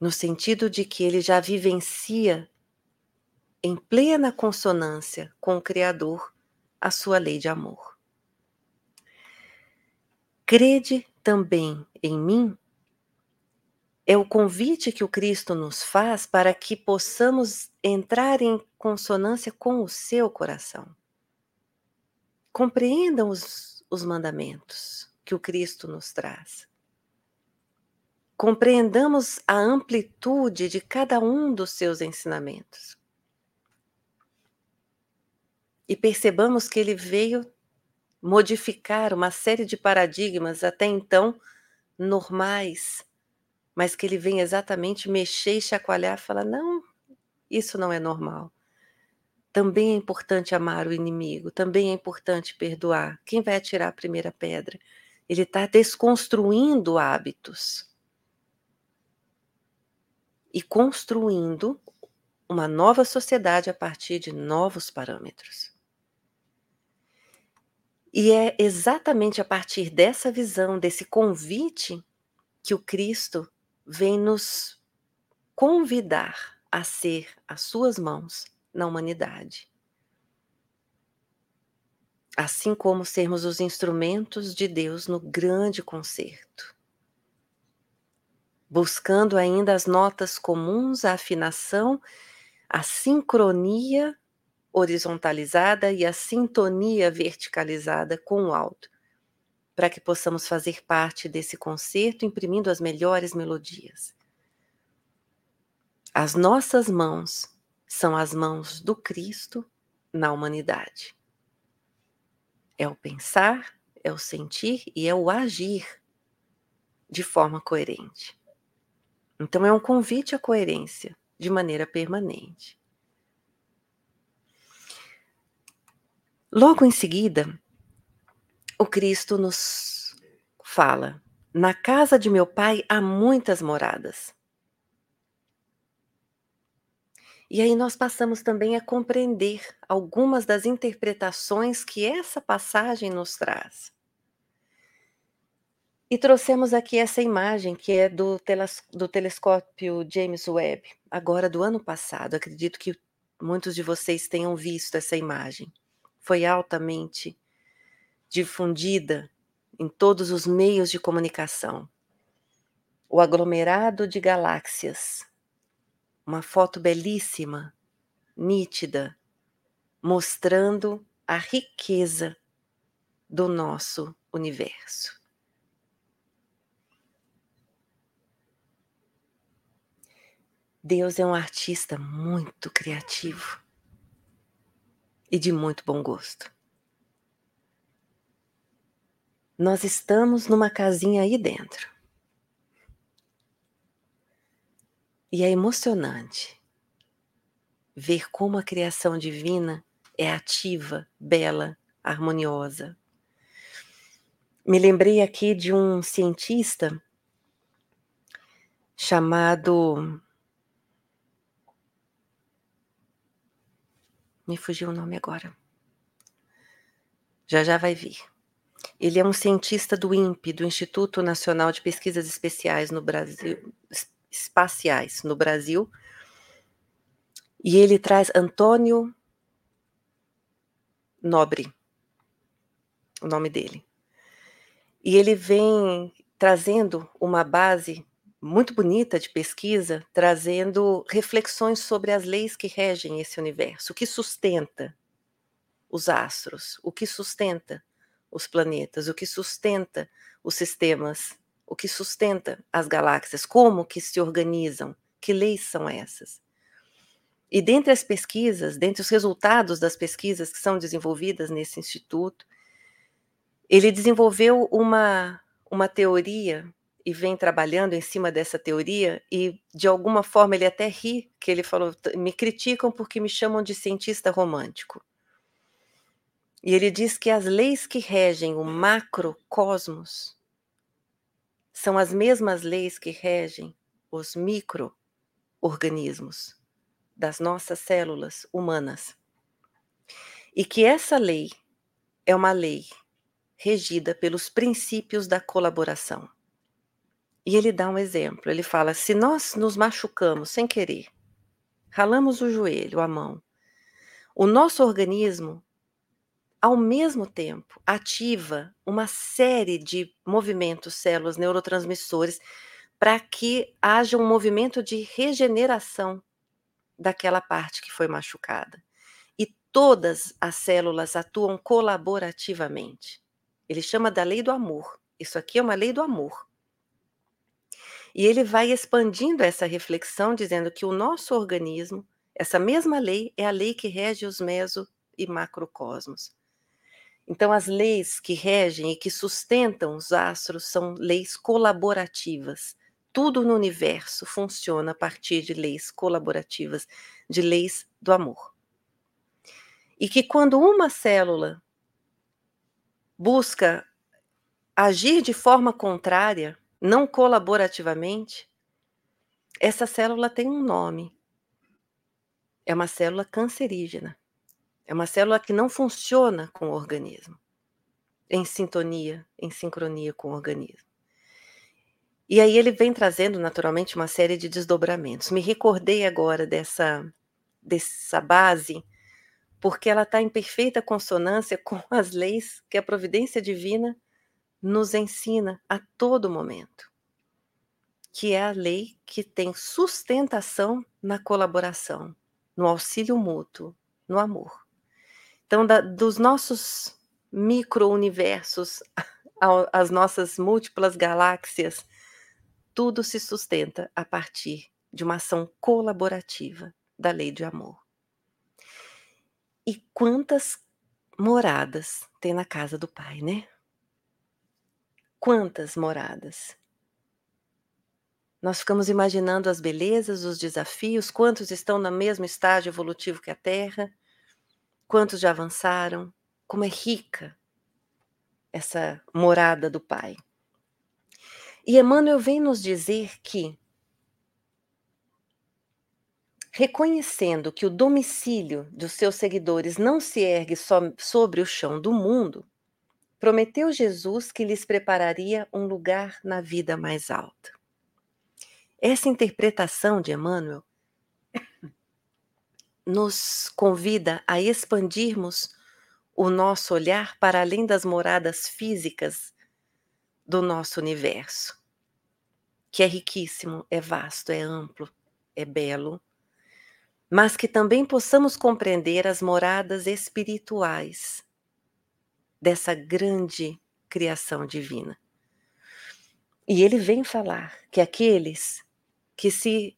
No sentido de que ele já vivencia em plena consonância com o Criador a sua lei de amor. Crede também em mim é o convite que o Cristo nos faz para que possamos entrar em consonância com o seu coração. Compreendam os, os mandamentos que o Cristo nos traz. Compreendamos a amplitude de cada um dos seus ensinamentos. E percebamos que ele veio modificar uma série de paradigmas até então normais, mas que ele vem exatamente mexer e chacoalhar e falar: não, isso não é normal. Também é importante amar o inimigo, também é importante perdoar. Quem vai atirar a primeira pedra? Ele está desconstruindo hábitos e construindo uma nova sociedade a partir de novos parâmetros. E é exatamente a partir dessa visão, desse convite, que o Cristo vem nos convidar a ser as suas mãos na humanidade assim como sermos os instrumentos de Deus no grande concerto. Buscando ainda as notas comuns, a afinação, a sincronia horizontalizada e a sintonia verticalizada com o alto, para que possamos fazer parte desse concerto imprimindo as melhores melodias. As nossas mãos são as mãos do Cristo na humanidade. É o pensar, é o sentir e é o agir de forma coerente. Então, é um convite à coerência de maneira permanente. Logo em seguida, o Cristo nos fala: Na casa de meu pai há muitas moradas. E aí nós passamos também a compreender algumas das interpretações que essa passagem nos traz. E trouxemos aqui essa imagem que é do, teles, do telescópio James Webb, agora do ano passado. Acredito que muitos de vocês tenham visto essa imagem. Foi altamente difundida em todos os meios de comunicação. O aglomerado de galáxias uma foto belíssima, nítida, mostrando a riqueza do nosso universo. Deus é um artista muito criativo e de muito bom gosto. Nós estamos numa casinha aí dentro. E é emocionante ver como a criação divina é ativa, bela, harmoniosa. Me lembrei aqui de um cientista chamado. Me fugiu o nome agora. Já já vai vir. Ele é um cientista do INPE, do Instituto Nacional de Pesquisas Especiais no Brasil, espaciais no Brasil. E ele traz Antônio Nobre, o nome dele. E ele vem trazendo uma base muito bonita de pesquisa, trazendo reflexões sobre as leis que regem esse universo, o que sustenta os astros, o que sustenta os planetas, o que sustenta os sistemas, o que sustenta as galáxias, como que se organizam, que leis são essas. E dentre as pesquisas, dentre os resultados das pesquisas que são desenvolvidas nesse instituto, ele desenvolveu uma, uma teoria e vem trabalhando em cima dessa teoria e de alguma forma ele até ri que ele falou me criticam porque me chamam de cientista romântico e ele diz que as leis que regem o macrocosmos são as mesmas leis que regem os microorganismos das nossas células humanas. E que essa lei é uma lei regida pelos princípios da colaboração. E ele dá um exemplo. Ele fala: se nós nos machucamos sem querer, ralamos o joelho, a mão, o nosso organismo ao mesmo tempo, ativa uma série de movimentos, células, neurotransmissores, para que haja um movimento de regeneração daquela parte que foi machucada. E todas as células atuam colaborativamente. Ele chama da lei do amor. Isso aqui é uma lei do amor. E ele vai expandindo essa reflexão, dizendo que o nosso organismo, essa mesma lei, é a lei que rege os meso e macrocosmos. Então, as leis que regem e que sustentam os astros são leis colaborativas. Tudo no universo funciona a partir de leis colaborativas, de leis do amor. E que quando uma célula busca agir de forma contrária, não colaborativamente, essa célula tem um nome. É uma célula cancerígena. É uma célula que não funciona com o organismo, em sintonia, em sincronia com o organismo. E aí ele vem trazendo naturalmente uma série de desdobramentos. Me recordei agora dessa, dessa base, porque ela está em perfeita consonância *laughs* com as leis que a providência divina nos ensina a todo momento, que é a lei que tem sustentação na colaboração, no auxílio mútuo, no amor. Então, da, dos nossos micro-universos *laughs* às nossas múltiplas galáxias, tudo se sustenta a partir de uma ação colaborativa da lei de amor. E quantas moradas tem na casa do Pai, né? Quantas moradas? Nós ficamos imaginando as belezas, os desafios, quantos estão no mesmo estágio evolutivo que a Terra, Quantos já avançaram? Como é rica essa morada do Pai. E Emmanuel vem nos dizer que, reconhecendo que o domicílio dos seus seguidores não se ergue só sobre o chão do mundo, prometeu Jesus que lhes prepararia um lugar na vida mais alta. Essa interpretação de Emmanuel nos convida a expandirmos o nosso olhar para além das moradas físicas do nosso universo, que é riquíssimo, é vasto, é amplo, é belo, mas que também possamos compreender as moradas espirituais dessa grande criação divina. E ele vem falar que aqueles que se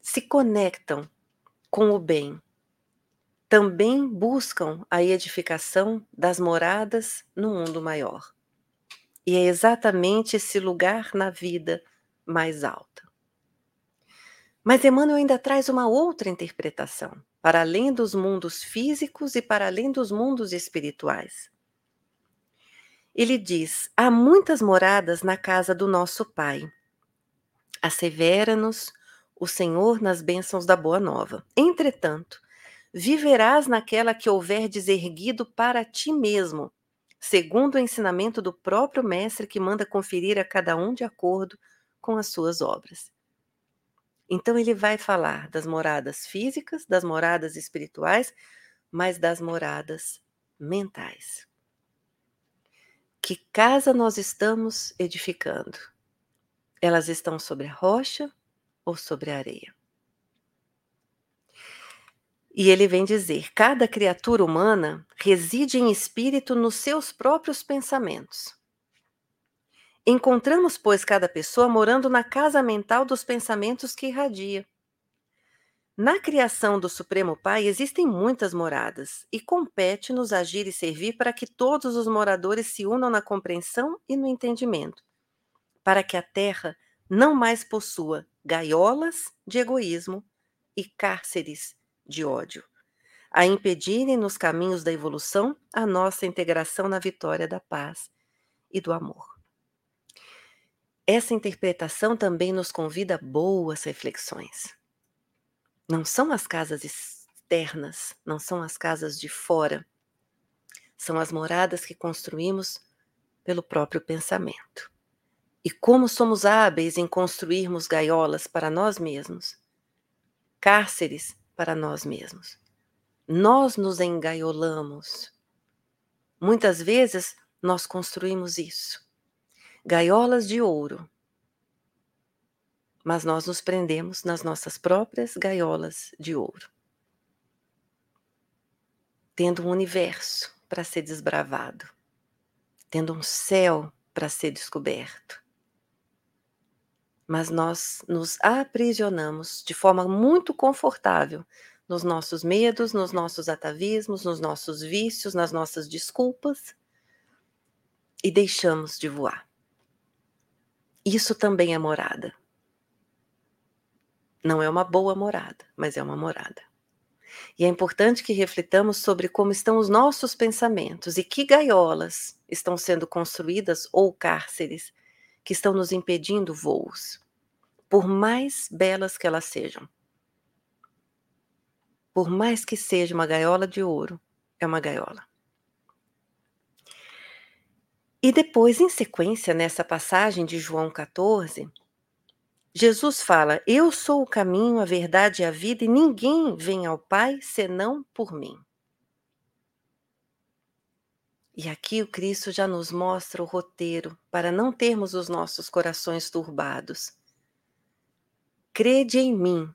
se conectam com o bem. Também buscam a edificação das moradas no mundo maior. E é exatamente esse lugar na vida mais alta. Mas Emmanuel ainda traz uma outra interpretação, para além dos mundos físicos e para além dos mundos espirituais. Ele diz: há muitas moradas na casa do nosso Pai. Assevera-nos o Senhor nas bênçãos da Boa Nova. Entretanto, viverás naquela que houver deserguido para ti mesmo, segundo o ensinamento do próprio Mestre que manda conferir a cada um de acordo com as suas obras. Então, ele vai falar das moradas físicas, das moradas espirituais, mas das moradas mentais. Que casa nós estamos edificando? Elas estão sobre a rocha ou sobre a areia? E ele vem dizer: cada criatura humana reside em espírito nos seus próprios pensamentos. Encontramos, pois, cada pessoa morando na casa mental dos pensamentos que irradia. Na criação do Supremo Pai existem muitas moradas, e compete-nos agir e servir para que todos os moradores se unam na compreensão e no entendimento, para que a Terra não mais possua gaiolas de egoísmo e cárceres de ódio, a impedirem nos caminhos da evolução a nossa integração na vitória da paz e do amor. Essa interpretação também nos convida a boas reflexões. Não são as casas externas, não são as casas de fora, são as moradas que construímos pelo próprio pensamento. E como somos hábeis em construirmos gaiolas para nós mesmos, cárceres para nós mesmos. Nós nos engaiolamos. Muitas vezes nós construímos isso. Gaiolas de ouro. Mas nós nos prendemos nas nossas próprias gaiolas de ouro. Tendo um universo para ser desbravado, tendo um céu para ser descoberto mas nós nos aprisionamos de forma muito confortável nos nossos medos, nos nossos atavismos, nos nossos vícios, nas nossas desculpas e deixamos de voar. Isso também é morada. Não é uma boa morada, mas é uma morada. E é importante que reflitamos sobre como estão os nossos pensamentos e que gaiolas estão sendo construídas ou cárceres que estão nos impedindo voos, por mais belas que elas sejam. Por mais que seja uma gaiola de ouro, é uma gaiola. E depois, em sequência, nessa passagem de João 14, Jesus fala: Eu sou o caminho, a verdade e a vida, e ninguém vem ao Pai senão por mim. E aqui o Cristo já nos mostra o roteiro para não termos os nossos corações turbados. Crede em mim,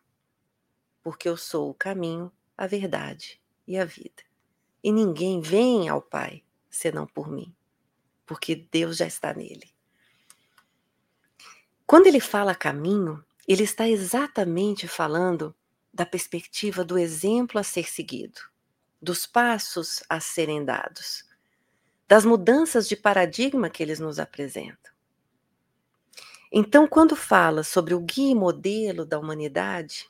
porque eu sou o caminho, a verdade e a vida. E ninguém vem ao Pai senão por mim, porque Deus já está nele. Quando ele fala caminho, ele está exatamente falando da perspectiva do exemplo a ser seguido, dos passos a serem dados das mudanças de paradigma que eles nos apresentam. Então, quando fala sobre o guia e modelo da humanidade,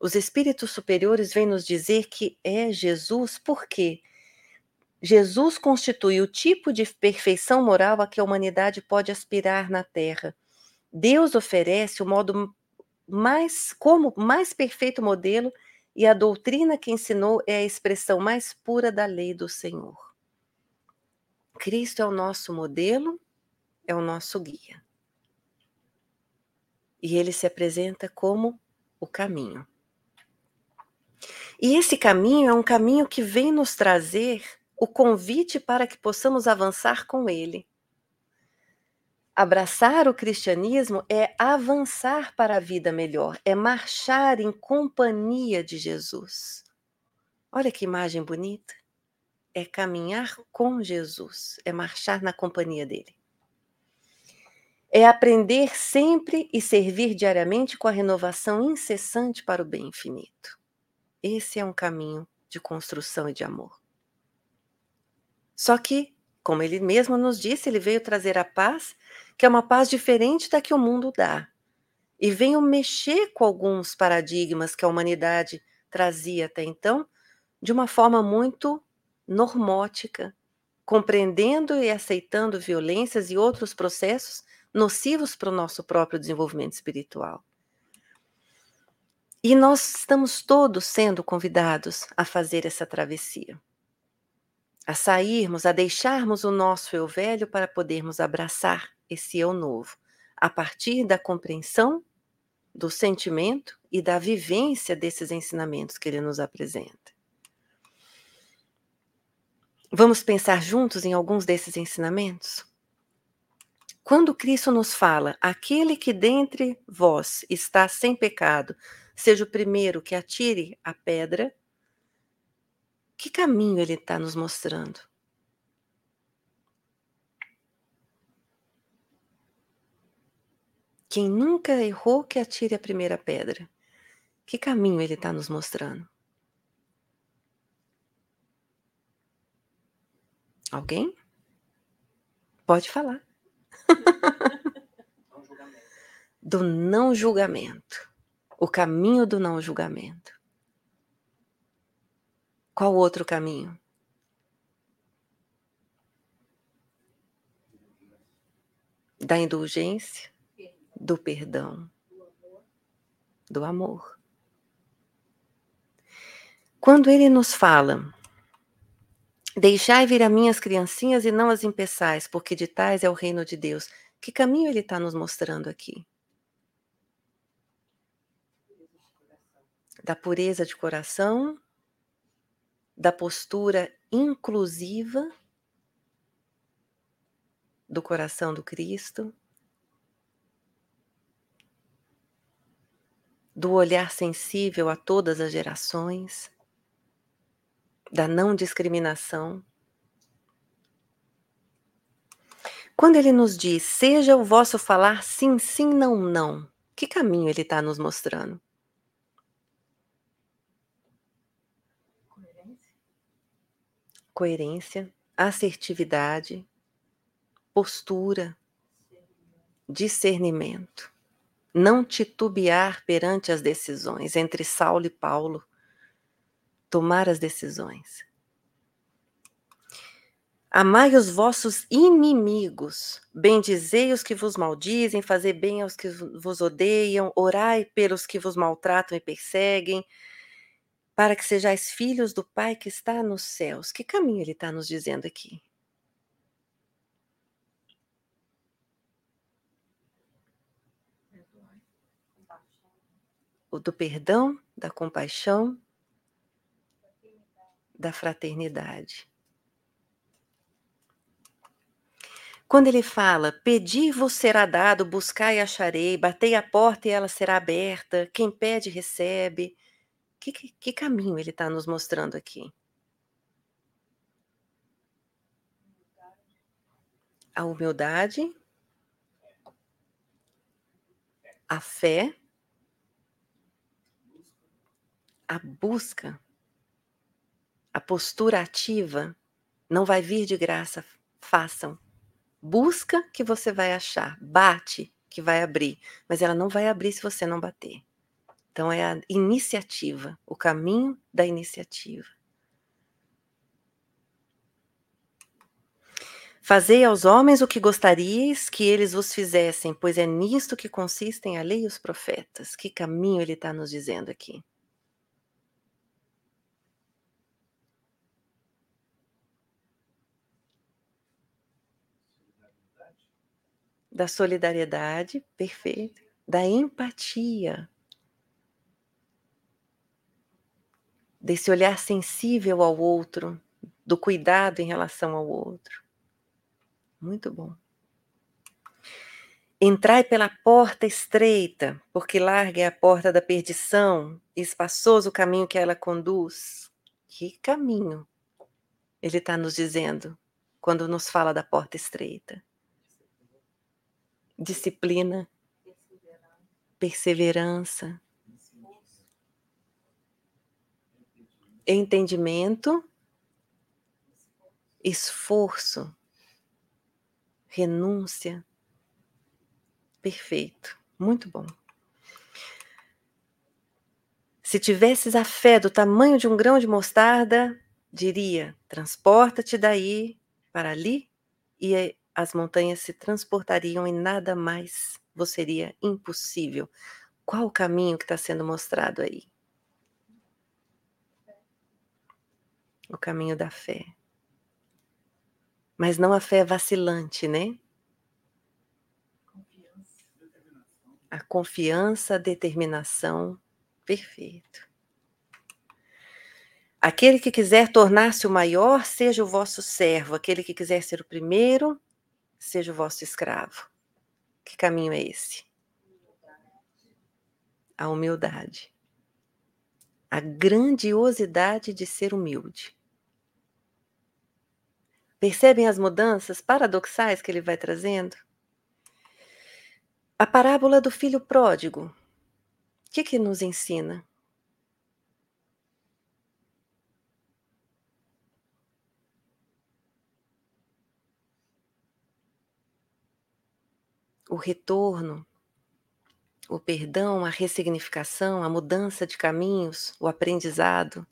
os espíritos superiores vêm nos dizer que é Jesus, porque Jesus constitui o tipo de perfeição moral a que a humanidade pode aspirar na Terra. Deus oferece o modo mais como mais perfeito modelo e a doutrina que ensinou é a expressão mais pura da lei do Senhor. Cristo é o nosso modelo, é o nosso guia. E ele se apresenta como o caminho. E esse caminho é um caminho que vem nos trazer o convite para que possamos avançar com ele. Abraçar o cristianismo é avançar para a vida melhor, é marchar em companhia de Jesus. Olha que imagem bonita é caminhar com Jesus, é marchar na companhia dele. É aprender sempre e servir diariamente com a renovação incessante para o bem infinito. Esse é um caminho de construção e de amor. Só que, como ele mesmo nos disse, ele veio trazer a paz, que é uma paz diferente da que o mundo dá. E veio mexer com alguns paradigmas que a humanidade trazia até então, de uma forma muito normótica, compreendendo e aceitando violências e outros processos nocivos para o nosso próprio desenvolvimento espiritual. E nós estamos todos sendo convidados a fazer essa travessia. a sairmos, a deixarmos o nosso eu velho para podermos abraçar esse eu novo, a partir da compreensão, do sentimento e da vivência desses ensinamentos que ele nos apresenta. Vamos pensar juntos em alguns desses ensinamentos? Quando Cristo nos fala, aquele que dentre vós está sem pecado, seja o primeiro que atire a pedra, que caminho ele está nos mostrando? Quem nunca errou, que atire a primeira pedra. Que caminho ele está nos mostrando? Alguém? Pode falar. *laughs* do não julgamento. O caminho do não julgamento. Qual outro caminho? Da indulgência, do perdão, do amor. Quando ele nos fala, deixai vir a minhas criancinhas e não as impeçais, porque de tais é o reino de Deus. Que caminho ele está nos mostrando aqui? Da pureza de coração, da postura inclusiva do coração do Cristo, do olhar sensível a todas as gerações, da não discriminação. Quando ele nos diz, seja o vosso falar sim, sim, não, não, que caminho ele está nos mostrando? coerência, assertividade, postura, discernimento. Não titubear perante as decisões entre Saulo e Paulo. Tomar as decisões. Amai os vossos inimigos, bendizei os que vos maldizem, fazei bem aos que vos odeiam, orai pelos que vos maltratam e perseguem, para que sejais filhos do Pai que está nos céus. Que caminho ele está nos dizendo aqui? O do perdão, da compaixão, da fraternidade. Quando ele fala, pedi vos será dado, buscai e acharei, batei a porta e ela será aberta, quem pede recebe, que, que, que caminho ele está nos mostrando aqui? A humildade, a fé, a busca, a postura ativa não vai vir de graça, façam. Busca que você vai achar, bate que vai abrir, mas ela não vai abrir se você não bater. Então, é a iniciativa, o caminho da iniciativa. Fazei aos homens o que gostaríeis que eles vos fizessem, pois é nisto que consistem a lei e os profetas. Que caminho ele está nos dizendo aqui? Da solidariedade, perfeito. Da empatia. desse olhar sensível ao outro, do cuidado em relação ao outro. Muito bom. Entrai pela porta estreita, porque larga é a porta da perdição, espaçoso o caminho que ela conduz. Que caminho ele está nos dizendo quando nos fala da porta estreita? Disciplina, perseverança, entendimento, esforço, renúncia. Perfeito, muito bom. Se tivesses a fé do tamanho de um grão de mostarda, diria: transporta-te daí para ali, e as montanhas se transportariam e nada mais vos seria impossível. Qual o caminho que está sendo mostrado aí? o caminho da fé. Mas não a fé vacilante, né? A confiança, a determinação. Perfeito. Aquele que quiser tornar-se o maior, seja o vosso servo. Aquele que quiser ser o primeiro, seja o vosso escravo. Que caminho é esse? A humildade. A grandiosidade de ser humilde. Percebem as mudanças paradoxais que ele vai trazendo? A parábola do filho pródigo. O que, que nos ensina? O retorno, o perdão, a ressignificação, a mudança de caminhos, o aprendizado,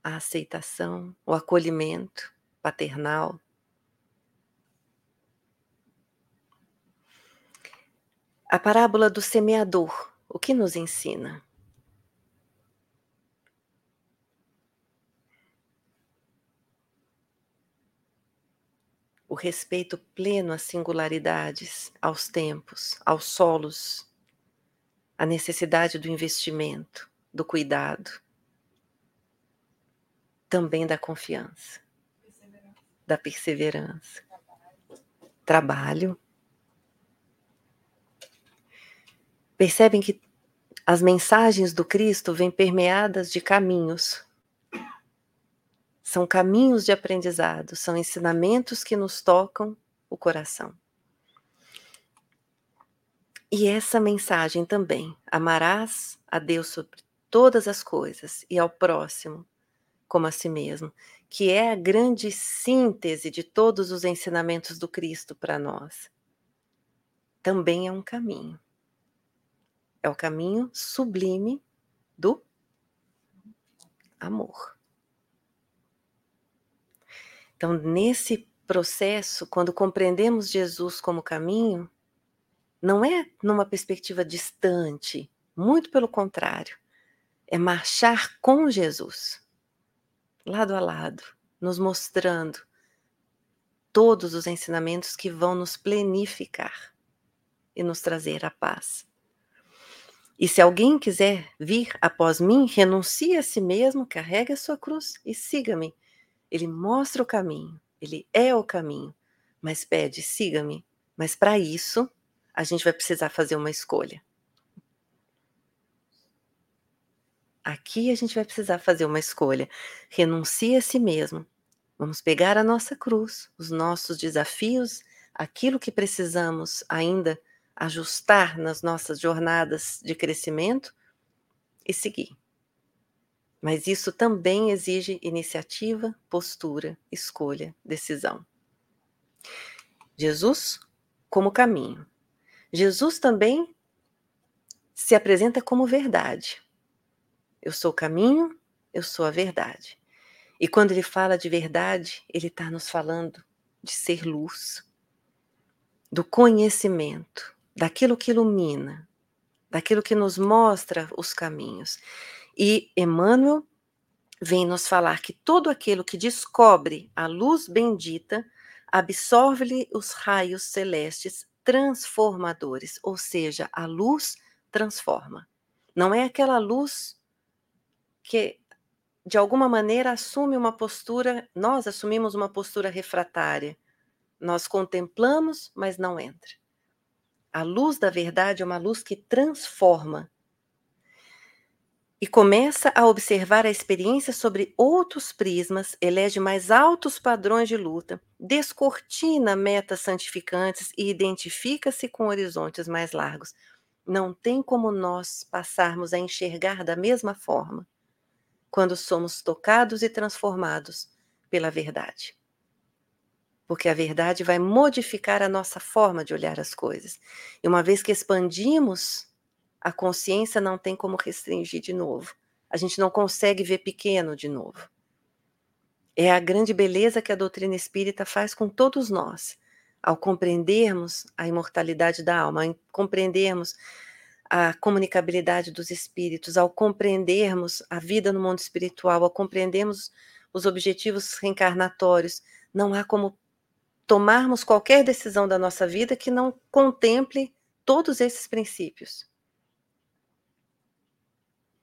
a aceitação, o acolhimento paternal. A parábola do semeador, o que nos ensina? O respeito pleno às singularidades, aos tempos, aos solos, a necessidade do investimento, do cuidado, também da confiança, da perseverança, trabalho. Percebem que as mensagens do Cristo vêm permeadas de caminhos são caminhos de aprendizado, são ensinamentos que nos tocam o coração. E essa mensagem também: amarás a Deus sobre todas as coisas e ao próximo como a si mesmo, que é a grande síntese de todos os ensinamentos do Cristo para nós. Também é um caminho. É o caminho sublime do amor. Então, nesse processo, quando compreendemos Jesus como caminho, não é numa perspectiva distante, muito pelo contrário, é marchar com Jesus, lado a lado, nos mostrando todos os ensinamentos que vão nos plenificar e nos trazer a paz. E se alguém quiser vir após mim, renuncie a si mesmo, carregue a sua cruz e siga-me. Ele mostra o caminho, ele é o caminho, mas pede, siga-me. Mas para isso, a gente vai precisar fazer uma escolha. Aqui a gente vai precisar fazer uma escolha. Renuncie a si mesmo. Vamos pegar a nossa cruz, os nossos desafios, aquilo que precisamos ainda ajustar nas nossas jornadas de crescimento e seguir. Mas isso também exige iniciativa, postura, escolha, decisão. Jesus como caminho. Jesus também se apresenta como verdade. Eu sou o caminho, eu sou a verdade. E quando ele fala de verdade, ele está nos falando de ser luz, do conhecimento, daquilo que ilumina, daquilo que nos mostra os caminhos. E Emmanuel vem nos falar que todo aquilo que descobre a luz bendita absorve-lhe os raios celestes transformadores, ou seja, a luz transforma. Não é aquela luz que de alguma maneira assume uma postura, nós assumimos uma postura refratária. Nós contemplamos, mas não entra. A luz da verdade é uma luz que transforma, e começa a observar a experiência sobre outros prismas, elege mais altos padrões de luta, descortina metas santificantes e identifica-se com horizontes mais largos. Não tem como nós passarmos a enxergar da mesma forma quando somos tocados e transformados pela verdade. Porque a verdade vai modificar a nossa forma de olhar as coisas. E uma vez que expandimos a consciência não tem como restringir de novo. A gente não consegue ver pequeno de novo. É a grande beleza que a doutrina espírita faz com todos nós, ao compreendermos a imortalidade da alma, ao compreendermos a comunicabilidade dos espíritos, ao compreendermos a vida no mundo espiritual, ao compreendermos os objetivos reencarnatórios, não há como tomarmos qualquer decisão da nossa vida que não contemple todos esses princípios.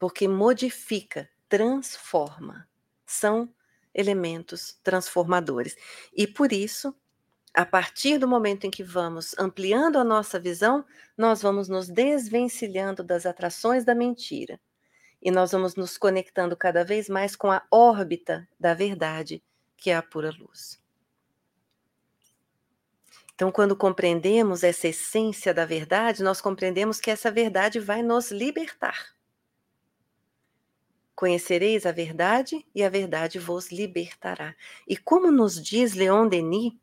Porque modifica, transforma. São elementos transformadores. E por isso, a partir do momento em que vamos ampliando a nossa visão, nós vamos nos desvencilhando das atrações da mentira. E nós vamos nos conectando cada vez mais com a órbita da verdade, que é a pura luz. Então, quando compreendemos essa essência da verdade, nós compreendemos que essa verdade vai nos libertar. Conhecereis a verdade e a verdade vos libertará. E como nos diz Leon Denis,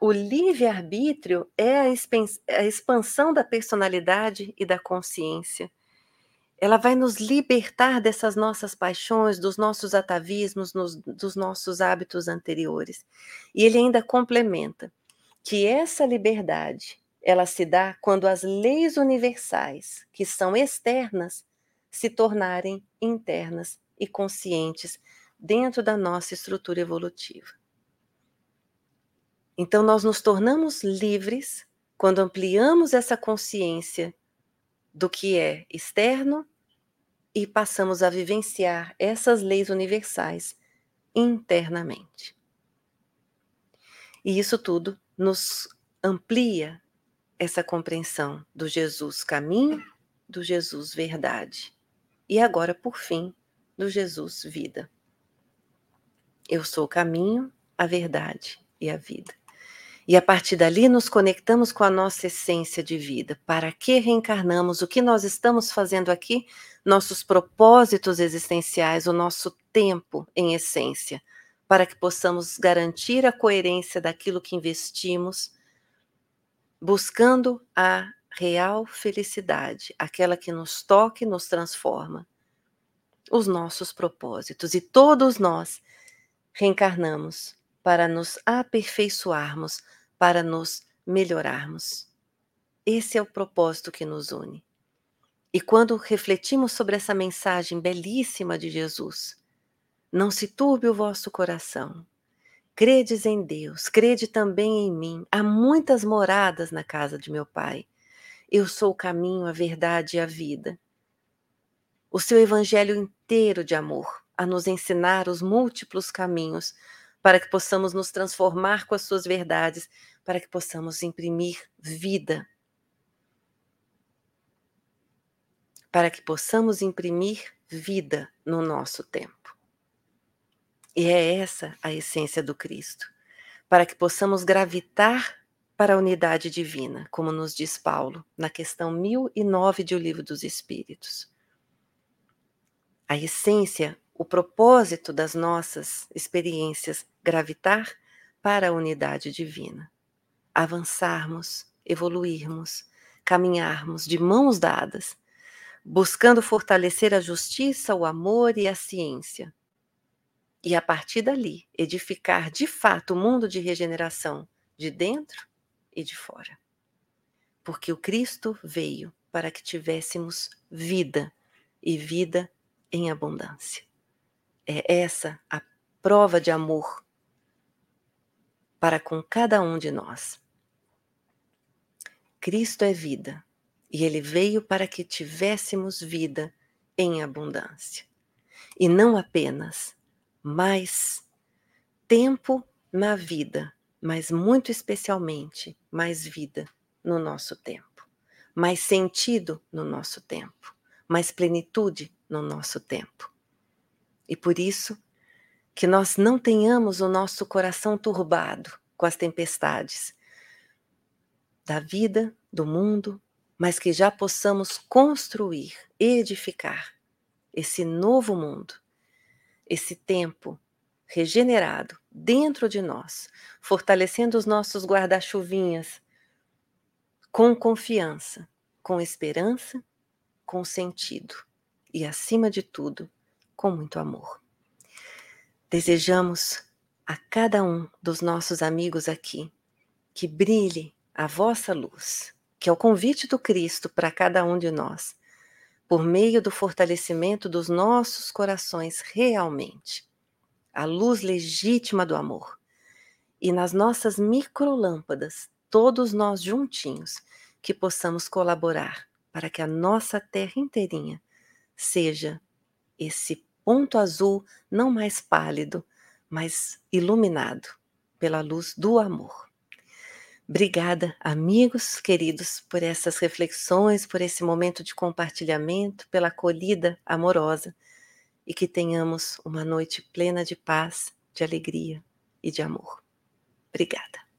o livre-arbítrio é a expansão da personalidade e da consciência. Ela vai nos libertar dessas nossas paixões, dos nossos atavismos, nos, dos nossos hábitos anteriores. E ele ainda complementa que essa liberdade ela se dá quando as leis universais, que são externas, se tornarem internas e conscientes dentro da nossa estrutura evolutiva. Então, nós nos tornamos livres quando ampliamos essa consciência do que é externo e passamos a vivenciar essas leis universais internamente. E isso tudo nos amplia essa compreensão do Jesus caminho, do Jesus verdade e agora, por fim, do Jesus vida. Eu sou o caminho, a verdade e a vida. E a partir dali nos conectamos com a nossa essência de vida. Para que reencarnamos? O que nós estamos fazendo aqui? Nossos propósitos existenciais, o nosso tempo em essência, para que possamos garantir a coerência daquilo que investimos, buscando a real felicidade, aquela que nos toca e nos transforma. Os nossos propósitos. E todos nós reencarnamos para nos aperfeiçoarmos para nos melhorarmos. Esse é o propósito que nos une. E quando refletimos sobre essa mensagem belíssima de Jesus, não se turbe o vosso coração. Credes em Deus, crede também em mim. Há muitas moradas na casa de meu Pai. Eu sou o caminho, a verdade e a vida. O seu evangelho inteiro de amor, a nos ensinar os múltiplos caminhos para que possamos nos transformar com as suas verdades, para que possamos imprimir vida. Para que possamos imprimir vida no nosso tempo. E é essa a essência do Cristo. Para que possamos gravitar para a unidade divina, como nos diz Paulo na questão 1009 de O Livro dos Espíritos. A essência o propósito das nossas experiências gravitar para a unidade divina, avançarmos, evoluirmos, caminharmos de mãos dadas, buscando fortalecer a justiça, o amor e a ciência. E a partir dali, edificar de fato o mundo de regeneração de dentro e de fora. Porque o Cristo veio para que tivéssemos vida e vida em abundância. É essa a prova de amor para com cada um de nós. Cristo é vida e ele veio para que tivéssemos vida em abundância. E não apenas mais tempo na vida, mas muito especialmente mais vida no nosso tempo, mais sentido no nosso tempo, mais plenitude no nosso tempo. E por isso, que nós não tenhamos o nosso coração turbado com as tempestades da vida, do mundo, mas que já possamos construir, edificar esse novo mundo, esse tempo regenerado dentro de nós, fortalecendo os nossos guarda-chuvinhas com confiança, com esperança, com sentido e, acima de tudo, com muito amor. Desejamos a cada um dos nossos amigos aqui que brilhe a vossa luz, que é o convite do Cristo para cada um de nós, por meio do fortalecimento dos nossos corações realmente, a luz legítima do amor. e nas nossas microlâmpadas, todos nós juntinhos, que possamos colaborar para que a nossa terra inteirinha seja esse ponto azul não mais pálido, mas iluminado pela luz do amor. Obrigada, amigos queridos, por essas reflexões, por esse momento de compartilhamento, pela acolhida amorosa e que tenhamos uma noite plena de paz, de alegria e de amor. Obrigada.